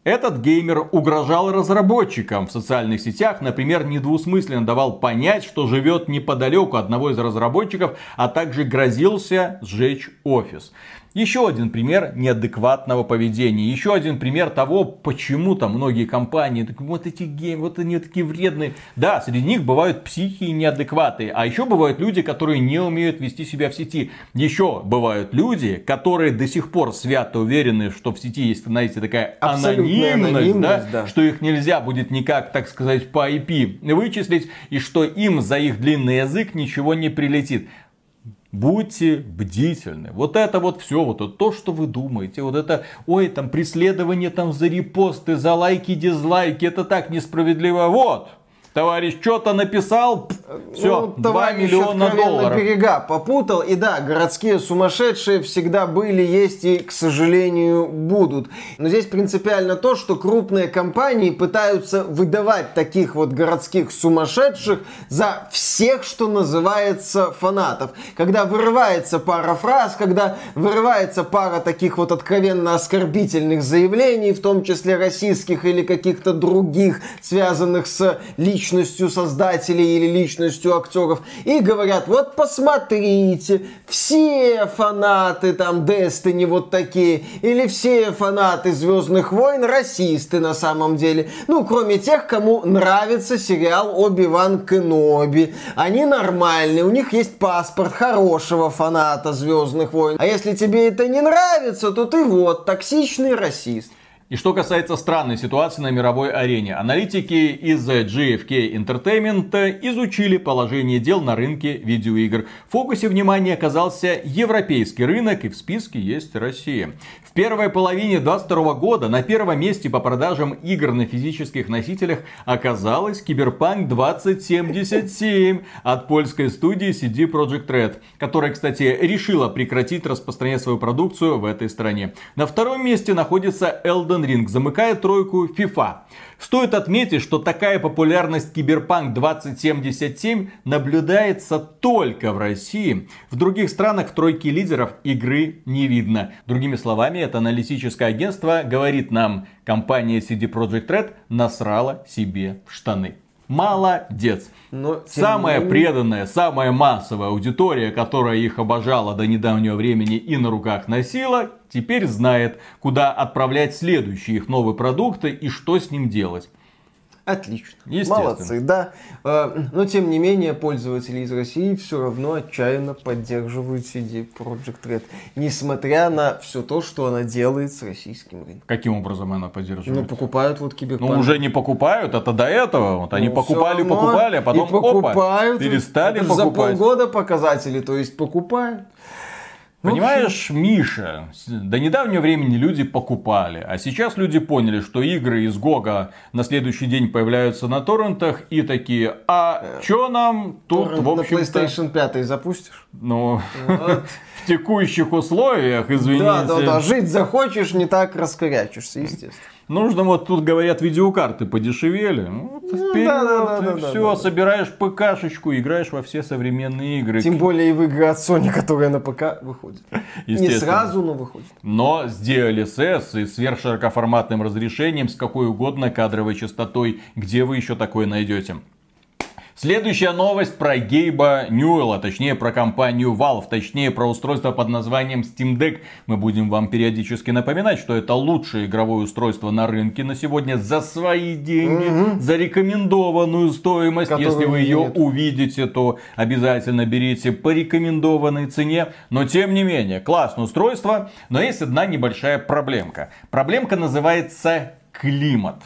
этот геймер угрожал разработчикам в социальных сетях, например, недвусмысленно давал понять, что живет неподалеку одного из разработчиков, а также грозился сжечь офис. Еще один пример неадекватного поведения. Еще один пример того, почему там многие компании, так, вот эти гейм, вот они такие вредные. Да, среди них бывают психи и неадекваты. А еще бывают люди, которые не умеют вести себя в сети. Еще бывают люди, которые до сих пор свято уверены, что в сети есть, знаете, такая анонимность, анонимность да, да. что их нельзя будет никак, так сказать, по IP вычислить, и что им за их длинный язык ничего не прилетит. Будьте бдительны. Вот это вот все, вот это, то, что вы думаете. Вот это, ой, там преследование там за репосты, за лайки, дизлайки. Это так несправедливо. Вот, товарищ что-то написал, Все, ну, 2 миллиона долларов. берега попутал. И да, городские сумасшедшие всегда были, есть и, к сожалению, будут. Но здесь принципиально то, что крупные компании пытаются выдавать таких вот городских сумасшедших за всех, что называется, фанатов. Когда вырывается пара фраз, когда вырывается пара таких вот откровенно оскорбительных заявлений, в том числе российских или каких-то других, связанных с личностью создателей или личностью актеров, и говорят, вот посмотрите, все фанаты там Destiny вот такие, или все фанаты Звездных войн расисты на самом деле. Ну, кроме тех, кому нравится сериал Оби-Ван Кеноби. Они нормальные, у них есть паспорт хорошего фаната Звездных войн. А если тебе это не нравится, то ты вот токсичный расист. И что касается странной ситуации на мировой арене, аналитики из GFK Entertainment изучили положение дел на рынке видеоигр. В фокусе внимания оказался европейский рынок и в списке есть Россия первой половине 2022 года на первом месте по продажам игр на физических носителях оказалась Киберпанк 2077 от польской студии CD Projekt Red, которая, кстати, решила прекратить распространять свою продукцию в этой стране. На втором месте находится Elden Ring, замыкая тройку FIFA. Стоит отметить, что такая популярность Киберпанк 2077 наблюдается только в России. В других странах в тройке лидеров игры не видно. Другими словами, это аналитическое агентство говорит нам, компания CD Projekt Red насрала себе в штаны. Молодец. Но, самая менее... преданная, самая массовая аудитория, которая их обожала до недавнего времени и на руках носила, теперь знает, куда отправлять следующие их новые продукты и что с ним делать. Отлично. Молодцы, да. Э, но тем не менее, пользователи из России все равно отчаянно поддерживают CD Project Red. Несмотря на все то, что она делает с российским рынком. Каким образом она поддерживает? Ну, покупают вот киберпанк. Ну, уже не покупают, это до этого. Вот они ну, покупали, покупали, а потом покупают, опа, перестали покупать. За полгода показатели, то есть покупают. Понимаешь, Миша, до недавнего времени люди покупали, а сейчас люди поняли, что игры из Гога на следующий день появляются на торрентах и такие, а чё нам тут, Торрент в общем на PlayStation 5 запустишь? Ну, вот. в текущих условиях, извините. Да, да, да, жить захочешь, не так раскорячишься, естественно. Нужно вот тут говорят видеокарты подешевели. Ну, ну вперед, да, да, да, да, все, да, собираешь ПКшечку, играешь во все современные игры. Тем более и в игры от Sony, которые на ПК выходят. Не сразу, но выходят. Но с DLSS и сверхширокоформатным разрешением, с какой угодно кадровой частотой, где вы еще такое найдете? Следующая новость про Гейба Ньюэлла, точнее про компанию Valve, точнее про устройство под названием Steam Deck. Мы будем вам периодически напоминать, что это лучшее игровое устройство на рынке на сегодня за свои деньги, угу. за рекомендованную стоимость. Которую Если вы ее нет. увидите, то обязательно берите по рекомендованной цене. Но тем не менее, классное устройство, но есть одна небольшая проблемка. Проблемка называется климат.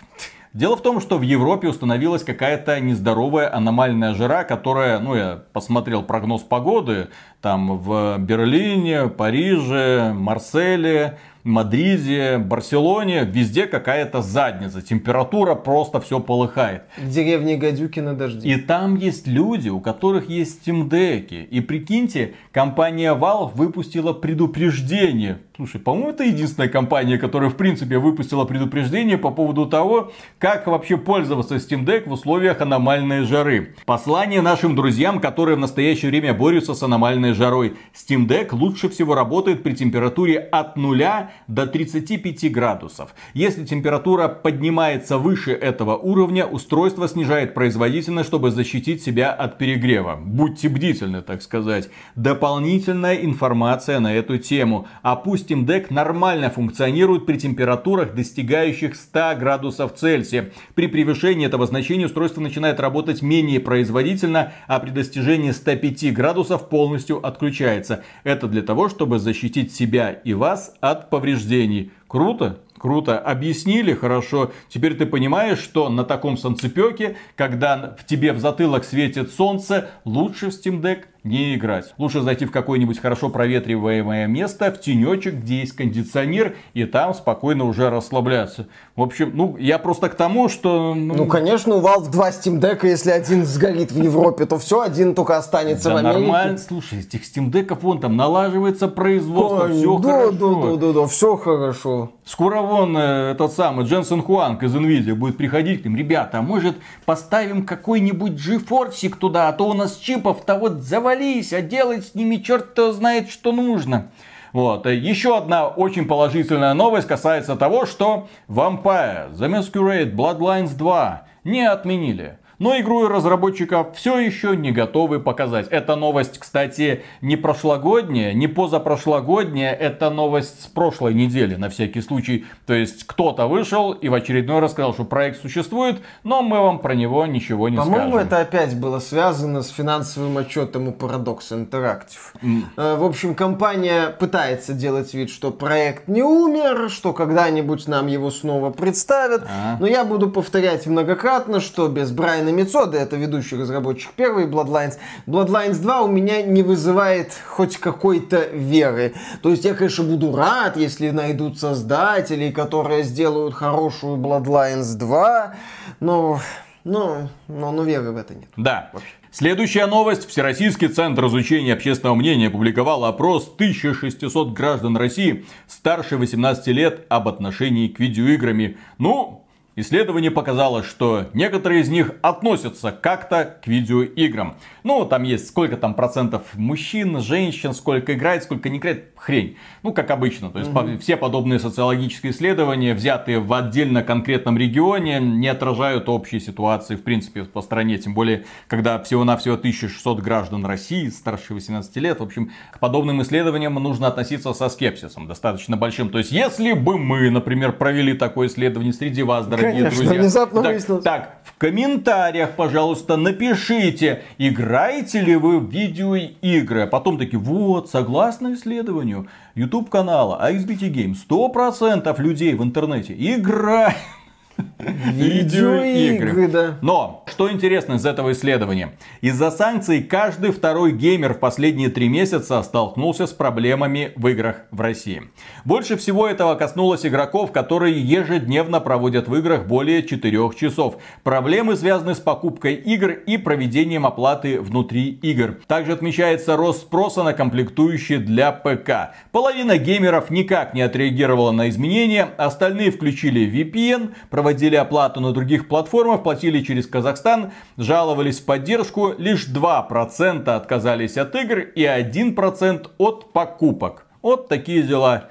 Дело в том, что в Европе установилась какая-то нездоровая аномальная жара, которая, ну я посмотрел прогноз погоды, там в Берлине, Париже, Марселе, Мадриде, Барселоне, везде какая-то задница. Температура просто все полыхает. В деревне Гадюки на дожде. И там есть люди, у которых есть Steam Deck. И прикиньте, компания Valve выпустила предупреждение. Слушай, по-моему, это единственная компания, которая в принципе выпустила предупреждение по поводу того, как вообще пользоваться Steam Deck в условиях аномальной жары. Послание нашим друзьям, которые в настоящее время борются с аномальной жарой. Steam Deck лучше всего работает при температуре от 0 до 35 градусов. Если температура поднимается выше этого уровня, устройство снижает производительность, чтобы защитить себя от перегрева. Будьте бдительны, так сказать. Дополнительная информация на эту тему. Steam Deck нормально функционирует при температурах, достигающих 100 градусов Цельсия. При превышении этого значения устройство начинает работать менее производительно, а при достижении 105 градусов полностью отключается. Это для того, чтобы защитить себя и вас от повреждений. Круто? Круто. Объяснили хорошо. Теперь ты понимаешь, что на таком солнцепеке, когда в тебе в затылок светит солнце, лучше в Steam Deck не играть. Лучше зайти в какое-нибудь хорошо проветриваемое место, в тенечек, где есть кондиционер, и там спокойно уже расслабляться. В общем, ну, я просто к тому, что... Ну, ну конечно, у Valve два Steam Deck, если один сгорит в Европе, то все, один только останется да в Америке. нормально, слушай, этих Steam Deck'ов вон там налаживается производство, Ой, все да, хорошо. Да, да, да, да, все хорошо. Скоро вон э, этот самый Дженсен Хуанг из Nvidia будет приходить к ним, ребята, а может поставим какой-нибудь GeForce туда, а то у нас чипов-то вот завались, а делать с ними черт-то знает, что нужно. Вот. Еще одна очень положительная новость касается того, что Vampire The Masquerade Bloodlines 2 не отменили но игру разработчиков все еще не готовы показать. Эта новость, кстати, не прошлогодняя, не позапрошлогодняя, это новость с прошлой недели, на всякий случай. То есть кто-то вышел и в очередной раз сказал, что проект существует, но мы вам про него ничего не По-моему, скажем. По-моему, это опять было связано с финансовым отчетом у Paradox Interactive. Mm. В общем, компания пытается делать вид, что проект не умер, что когда-нибудь нам его снова представят. А. Но я буду повторять многократно, что без Брайана Брайана Мицода, это ведущий разработчик первой Bloodlines, Bloodlines 2 у меня не вызывает хоть какой-то веры. То есть я, конечно, буду рад, если найдут создателей, которые сделают хорошую Bloodlines 2, но, но, но, но веры в это нет. Да. Следующая новость. Всероссийский центр изучения общественного мнения опубликовал опрос 1600 граждан России старше 18 лет об отношении к видеоиграми. Ну, Исследование показало, что некоторые из них относятся как-то к видеоиграм. Ну, там есть сколько там процентов мужчин, женщин, сколько играет, сколько не играет, хрень. Ну, как обычно. То есть угу. все подобные социологические исследования, взятые в отдельно конкретном регионе, не отражают общей ситуации в принципе по стране. Тем более, когда всего-навсего 1600 граждан России старше 18 лет. В общем, к подобным исследованиям нужно относиться со скепсисом достаточно большим. То есть, если бы мы, например, провели такое исследование среди вас, дорогие дорогие Конечно, друзья. внезапно так, выяснилось. Так, в комментариях, пожалуйста, напишите, играете ли вы в видеоигры. А потом такие, вот, согласно исследованию YouTube канала AXBT Game, 100% людей в интернете играют Видеоигры, да. Но, что интересно из этого исследования. Из-за санкций каждый второй геймер в последние три месяца столкнулся с проблемами в играх в России. Больше всего этого коснулось игроков, которые ежедневно проводят в играх более 4 часов. Проблемы связаны с покупкой игр и проведением оплаты внутри игр. Также отмечается рост спроса на комплектующие для ПК. Половина геймеров никак не отреагировала на изменения, остальные включили VPN, проводили проводили оплату на других платформах, платили через Казахстан, жаловались в поддержку, лишь 2% отказались от игр и 1% от покупок. Вот такие дела.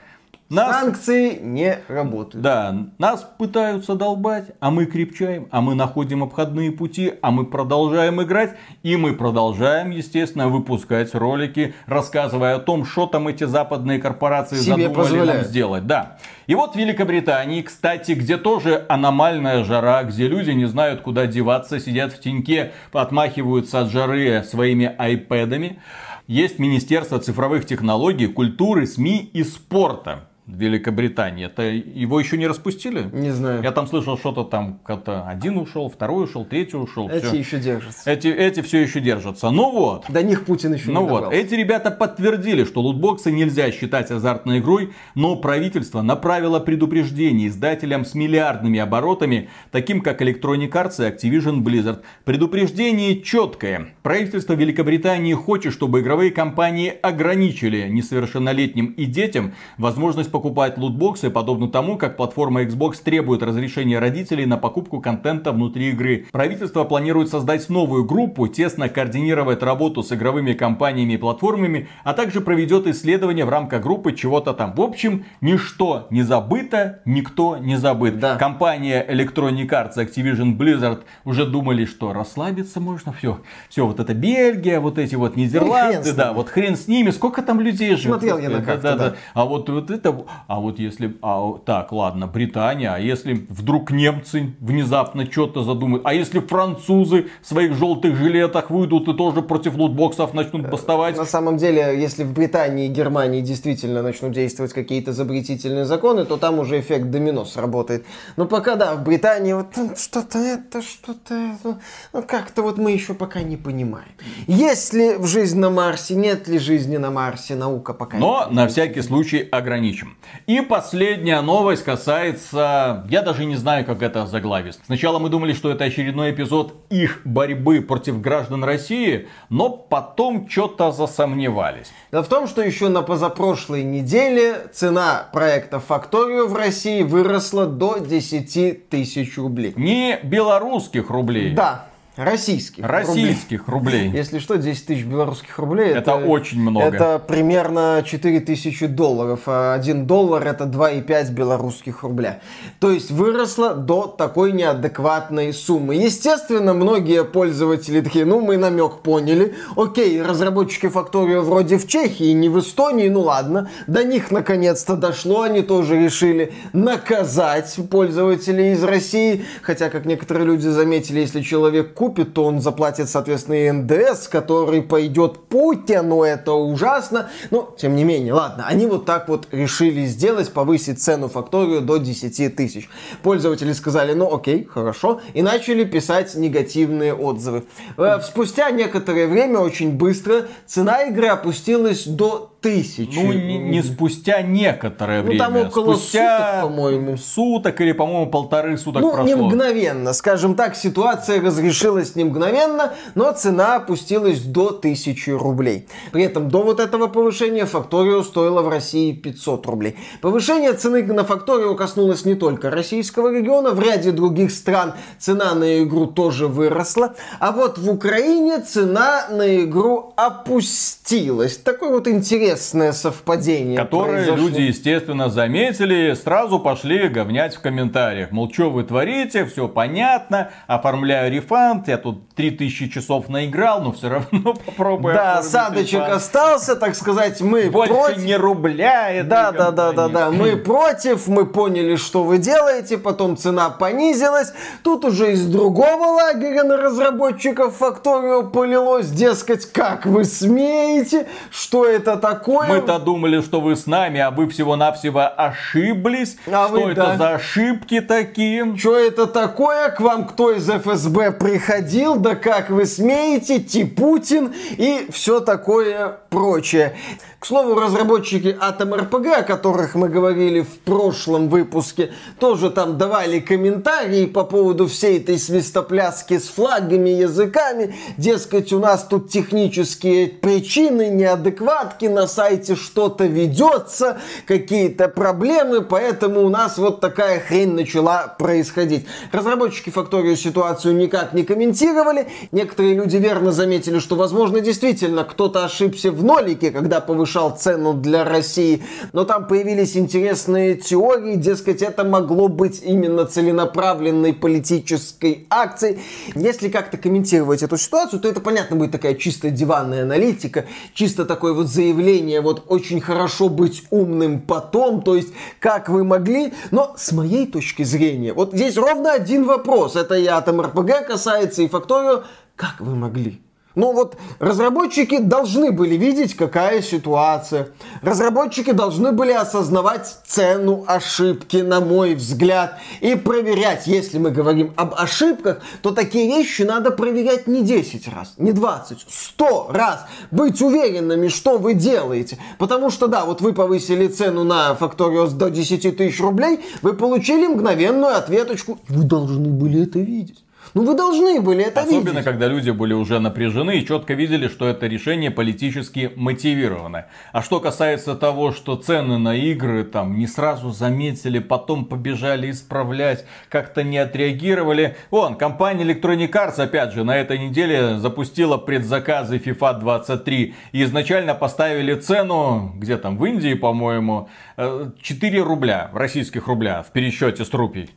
Нас... Санкции не работают. Да, нас пытаются долбать, а мы крепчаем, а мы находим обходные пути, а мы продолжаем играть, и мы продолжаем, естественно, выпускать ролики, рассказывая о том, что там эти западные корпорации Себе задумали позволяют. нам сделать. Да. И вот в Великобритании, кстати, где тоже аномальная жара, где люди не знают, куда деваться, сидят в теньке, отмахиваются от жары своими айпэдами, есть Министерство цифровых технологий, культуры, СМИ и спорта. Великобритании. Это его еще не распустили? Не знаю. Я там слышал что-то там, как-то один ушел, второй ушел, третий ушел. Эти все. еще держатся. Эти, эти все еще держатся. Ну вот. До них Путин еще ну не вот. Эти ребята подтвердили, что лутбоксы нельзя считать азартной игрой, но правительство направило предупреждение издателям с миллиардными оборотами, таким как Electronic Arts и Activision Blizzard. Предупреждение четкое. Правительство Великобритании хочет, чтобы игровые компании ограничили несовершеннолетним и детям возможность покупать лутбоксы, подобно тому, как платформа Xbox требует разрешения родителей на покупку контента внутри игры. Правительство планирует создать новую группу, тесно координировать работу с игровыми компаниями и платформами, а также проведет исследования в рамках группы чего-то там. В общем, ничто не забыто, никто не забыт. Да. Компания Electronic Arts, Activision Blizzard уже думали, что расслабиться можно, все, все, вот это Бельгия, вот эти вот Нидерланды, да, вот хрен с ними, сколько там людей живет. Смотрел я на да, да. да. А вот, вот это а вот если, а, так, ладно, Британия, а если вдруг немцы внезапно что-то задумают, а если французы в своих желтых жилетах выйдут и тоже против лутбоксов начнут бастовать? На самом деле, если в Британии и Германии действительно начнут действовать какие-то запретительные законы, то там уже эффект домино сработает. Но пока, да, в Британии вот что-то это, что-то это, ну как-то вот мы еще пока не понимаем. Есть ли жизнь на Марсе, нет ли жизни на Марсе, наука пока Но не на всякий случай ограничим. И последняя новость касается, я даже не знаю, как это заглавить. Сначала мы думали, что это очередной эпизод их борьбы против граждан России, но потом что-то засомневались. Дело в том, что еще на позапрошлой неделе цена проекта Factorio в России выросла до 10 тысяч рублей. Не белорусских рублей. Да, Российских. Российских рублей. рублей. Если что, 10 тысяч белорусских рублей. Это, это очень много. Это примерно 4 тысячи долларов. А 1 доллар это 2,5 белорусских рубля. То есть выросло до такой неадекватной суммы. Естественно, многие пользователи такие, ну мы намек поняли. Окей, разработчики Factorio вроде в Чехии, не в Эстонии, ну ладно. До них наконец-то дошло, они тоже решили наказать пользователей из России. Хотя, как некоторые люди заметили, если человек купит купит, то он заплатит, соответственно, и НДС, который пойдет Путину, это ужасно. Но, тем не менее, ладно, они вот так вот решили сделать, повысить цену факторию до 10 тысяч. Пользователи сказали, ну окей, хорошо, и начали писать негативные отзывы. Э, спустя некоторое время, очень быстро, цена игры опустилась до тысячи. Ну, не, не спустя некоторое ну, время. там около спустя суток, по-моему. Суток или, по-моему, полторы суток ну, прошло. не мгновенно. Скажем так, ситуация разрешилась не мгновенно, но цена опустилась до тысячи рублей. При этом до вот этого повышения Факторио стоила в России 500 рублей. Повышение цены на Факторио коснулось не только российского региона, в ряде других стран цена на игру тоже выросла. А вот в Украине цена на игру опустилась. Такой вот интерес интересное совпадение. Которое произошло. люди, естественно, заметили, сразу пошли говнять в комментариях. Мол, что вы творите, все понятно, оформляю рефанд, я тут 3000 часов наиграл, но все равно попробую. Да, садочек остался, так сказать, мы Больше против. не рубля. Да, да, да, да, да, мы против, мы поняли, что вы делаете, потом цена понизилась. Тут уже из другого лагеря на разработчиков Факторио полилось, дескать, как вы смеете, что это такое? такое... Мы-то думали, что вы с нами, а вы всего-навсего ошиблись. А что вы, это да. за ошибки такие? Что это такое? К вам кто из ФСБ приходил? Да как вы смеете? Типутин и все такое прочее. К слову, разработчики Atom RPG, о которых мы говорили в прошлом выпуске, тоже там давали комментарии по поводу всей этой свистопляски с флагами, языками. Дескать, у нас тут технические причины, неадекватки, на сайте что-то ведется, какие-то проблемы, поэтому у нас вот такая хрень начала происходить. Разработчики Factorio ситуацию никак не комментировали. Некоторые люди верно заметили, что, возможно, действительно кто-то ошибся в нолике, когда повышал повышал цену для России. Но там появились интересные теории, дескать, это могло быть именно целенаправленной политической акцией. Если как-то комментировать эту ситуацию, то это, понятно, будет такая чисто диванная аналитика, чисто такое вот заявление, вот очень хорошо быть умным потом, то есть как вы могли, но с моей точки зрения, вот здесь ровно один вопрос, это и Атом РПГ касается, и Факторио, как вы могли? Ну вот разработчики должны были видеть, какая ситуация. Разработчики должны были осознавать цену ошибки, на мой взгляд, и проверять. Если мы говорим об ошибках, то такие вещи надо проверять не 10 раз, не 20, 100 раз. Быть уверенными, что вы делаете. Потому что, да, вот вы повысили цену на Factorios до 10 тысяч рублей, вы получили мгновенную ответочку. Вы должны были это видеть. Ну вы должны были это Особенно, видеть. когда люди были уже напряжены и четко видели, что это решение политически мотивированное. А что касается того, что цены на игры там не сразу заметили, потом побежали исправлять, как-то не отреагировали. Вон, компания Electronic Arts, опять же, на этой неделе запустила предзаказы FIFA 23. И изначально поставили цену, где там, в Индии, по-моему, 4 э, рубля, российских рубля в пересчете с рупий.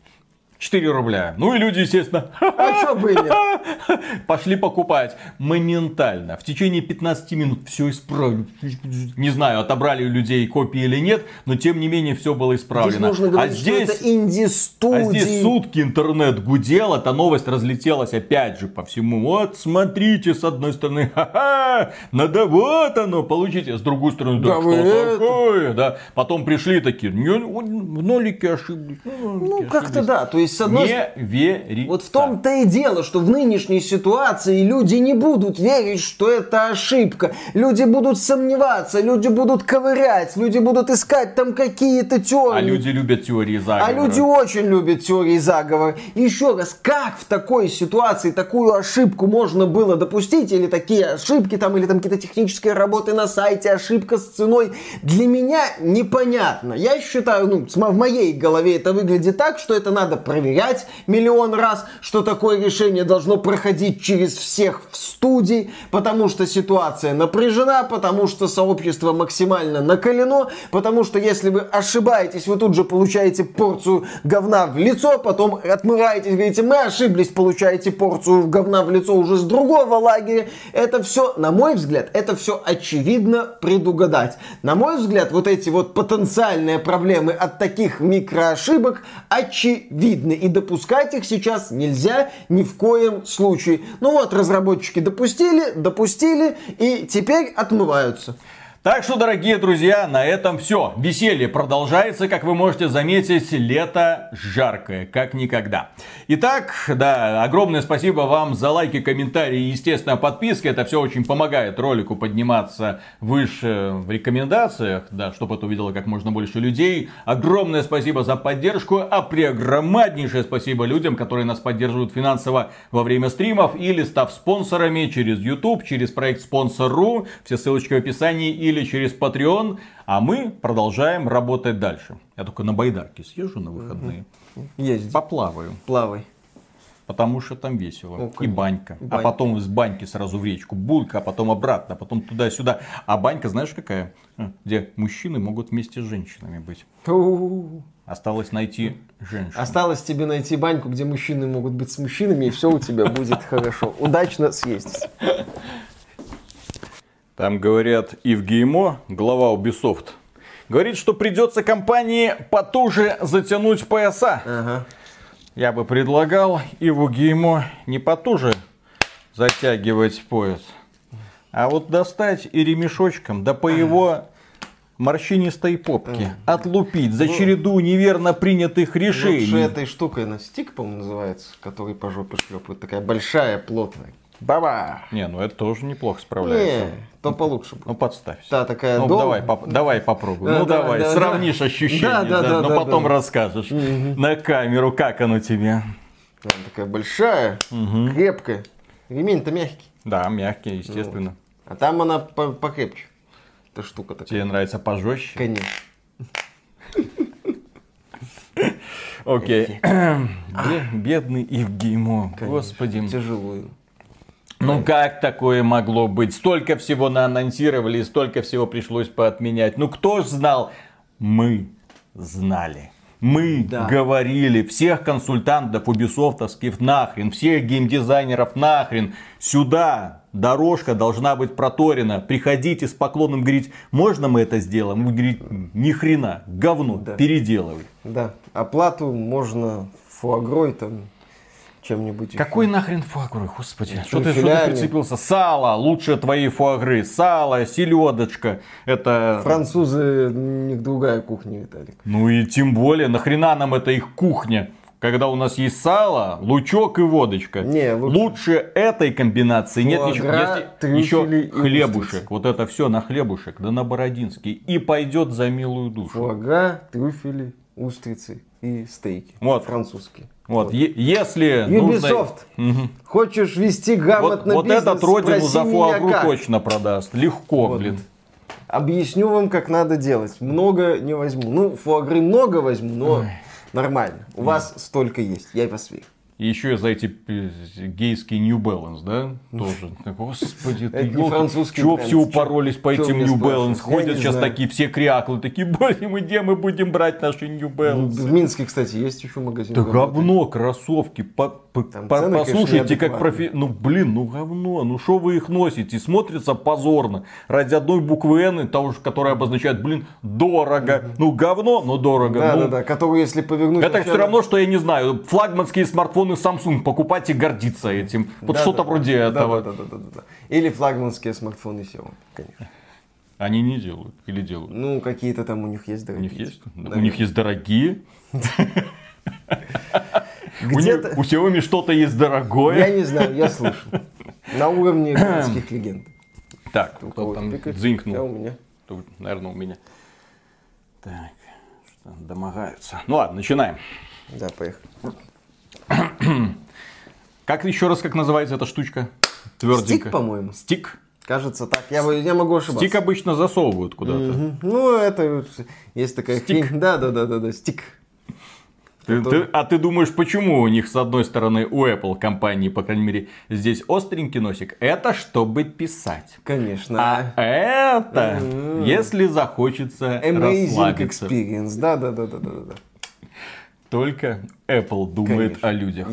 4 рубля. Ну и люди, естественно, а что бы нет? Пошли покупать. Моментально. В течение 15 минут все исправили. Не знаю, отобрали у людей копии или нет, но тем не менее все было исправлено. Здесь говорить, а здесь, что это инди-студии. А здесь сутки интернет гудел, эта новость разлетелась опять же по всему. Вот, смотрите, с одной стороны, ха-ха, надо вот оно, получите. С другой стороны, да, да что это? такое? Да. Потом пришли такие, нолики ошиблись. Ну, как-то да. То есть, с одной Не верить. Вот в том-то и дело, что в нынешней ситуации люди не будут верить, что это ошибка. Люди будут сомневаться, люди будут ковырять, люди будут искать там какие-то теории. А люди любят теории заговора. А люди очень любят теории заговора. Еще раз, как в такой ситуации такую ошибку можно было допустить? Или такие ошибки там, или там какие-то технические работы на сайте, ошибка с ценой? Для меня непонятно. Я считаю, ну, в моей голове это выглядит так, что это надо проверять миллион раз, что такое решение должно проходить через всех в студии, потому что ситуация напряжена, потому что сообщество максимально накалено, потому что если вы ошибаетесь, вы тут же получаете порцию говна в лицо, потом отмываетесь, говорите, мы ошиблись, получаете порцию говна в лицо уже с другого лагеря. Это все, на мой взгляд, это все очевидно предугадать. На мой взгляд, вот эти вот потенциальные проблемы от таких микроошибок очевидны. И допускать их сейчас нельзя ни в коем случае. Ну вот, разработчики допустили, допустили, и теперь отмываются. Так что, дорогие друзья, на этом все. Веселье продолжается, как вы можете заметить, лето жаркое, как никогда. Итак, да, огромное спасибо вам за лайки, комментарии и, естественно, подписки. Это все очень помогает ролику подниматься выше в рекомендациях, да, чтобы это увидело как можно больше людей. Огромное спасибо за поддержку, а преогромаднейшее спасибо людям, которые нас поддерживают финансово во время стримов или став спонсорами через YouTube, через проект Спонсор.ру. Все ссылочки в описании и или через Patreon, а мы продолжаем работать дальше. Я только на байдарке съезжу на выходные. Ездить. Поплаваю. Плавай. Потому что там весело. О, и банька. банька. А потом из баньки сразу в речку. Булька, а потом обратно, а потом туда-сюда. А банька, знаешь, какая? Где мужчины могут вместе с женщинами быть. Осталось найти женщину. Осталось тебе найти баньку, где мужчины могут быть с мужчинами, и все у тебя будет хорошо. Удачно съездить. Там говорят Ив Геймо, глава Ubisoft, говорит, что придется компании потуже затянуть пояса. Ага. Я бы предлагал Иву Геймо не потуже затягивать пояс, а вот достать и ремешочком, да по его морщинистой попке отлупить за ну, череду неверно принятых решений. Лучше этой штукой на стик, по-моему, называется, который по жопе шлепает. Такая большая, плотная. Баба! Не, ну это тоже неплохо справляется. Не, то получше будет. Ну подставь. Да, такая ну, дом... давай, поп... давай попробуй. Да, ну да, давай, да, сравнишь да. ощущения, да, да, да, но да, потом да. расскажешь угу. на камеру, как оно тебе. Она такая большая, угу. крепкая. Ремень-то мягкий. Да, мягкий, естественно. Вот. А там она покрепче. Эта штука такая. Тебе нравится пожестче? Конечно. Окей. Бедный Евгеймо. Господи. Тяжелую. Ну как такое могло быть? Столько всего наанонсировали, столько всего пришлось поотменять. Ну кто ж знал? Мы знали. Мы да. говорили, всех консультантов убисофтовских нахрен, всех геймдизайнеров нахрен, сюда дорожка должна быть проторена. Приходите с поклоном говорить, можно мы это сделаем? Мы говорим, ни хрена, говно, да. переделывай. Да, оплату можно фуагрой там чем-нибудь. Какой еще. нахрен фуагры, господи? Что ты, что ты прицепился? Сало, лучше твоей фуагры. Сало, селедочка. Это... Французы, у них другая кухня, Виталик. Ну и тем более, нахрена нам это их кухня? Когда у нас есть сало, лучок и водочка. Не, лучше, лучше этой комбинации Фуагра, нет ничего. Есть еще хлебушек. Вот это все на хлебушек, да на бородинский. И пойдет за милую душу. Фуагра, трюфели, устрицы и стейки. Вот. Французские. Вот, вот. если Ubisoft, нужно... хочешь вести грамотно вот, бизнес, Вот этот родину за фуагру точно продаст. Легко, вот. блин. Объясню вам, как надо делать. Много не возьму. Ну, фуагры много возьму, но Ой. нормально. У да. вас столько есть, я вас верю. И еще за эти гейские New Balance, да? Тоже. Господи, ты французский Чего все упоролись по этим New Balance? Ходят сейчас такие все кряклы, такие, боже мы где мы будем брать наши New Balance? В Минске, кстати, есть еще магазин. Да говно, кроссовки, по Там по, послушайте, как профи... Ну, блин, ну говно, ну что вы их носите? Смотрится позорно. Ради одной буквы N, того, которая обозначает, блин, дорого. Mm-hmm. Ну, говно, но дорого. Да, ну, да, да, которую, если повернуть... Это все равно, что, я не знаю, флагманские смартфоны Samsung покупать и гордиться этим. Вот да, что-то да, вроде да, этого. Да, да, да, да, да. Или флагманские смартфоны Xiaomi, конечно. Они не делают или делают? Ну, какие-то там у них есть дорогие. У них есть? Да, у них есть дорогие? У, них, у Xiaomi что-то есть дорогое? Я не знаю, я слышал. На уровне городских легенд. Так, кто там дзинкнул? Я у меня. Наверное, у меня. Так, что домогаются. Ну ладно, начинаем. Да, поехали. Как еще раз, как называется эта штучка? Тверденько. Стик, по-моему. Стик? Кажется так. Я, я могу ошибаться. Стик обычно засовывают куда-то. Угу. Ну, это есть такая стик. Да, да, да, да, да, стик. Ты, ты, а ты думаешь, почему у них с одной стороны у Apple компании, по крайней мере, здесь остренький носик? Это чтобы писать. Конечно. А это, mm-hmm. если захочется Amazing расслабиться. experience. Да, да, да, да, да, да. Только Apple думает Конечно. о людях.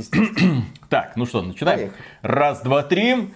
так, ну что, начинаем. Поехали. Раз, два, три.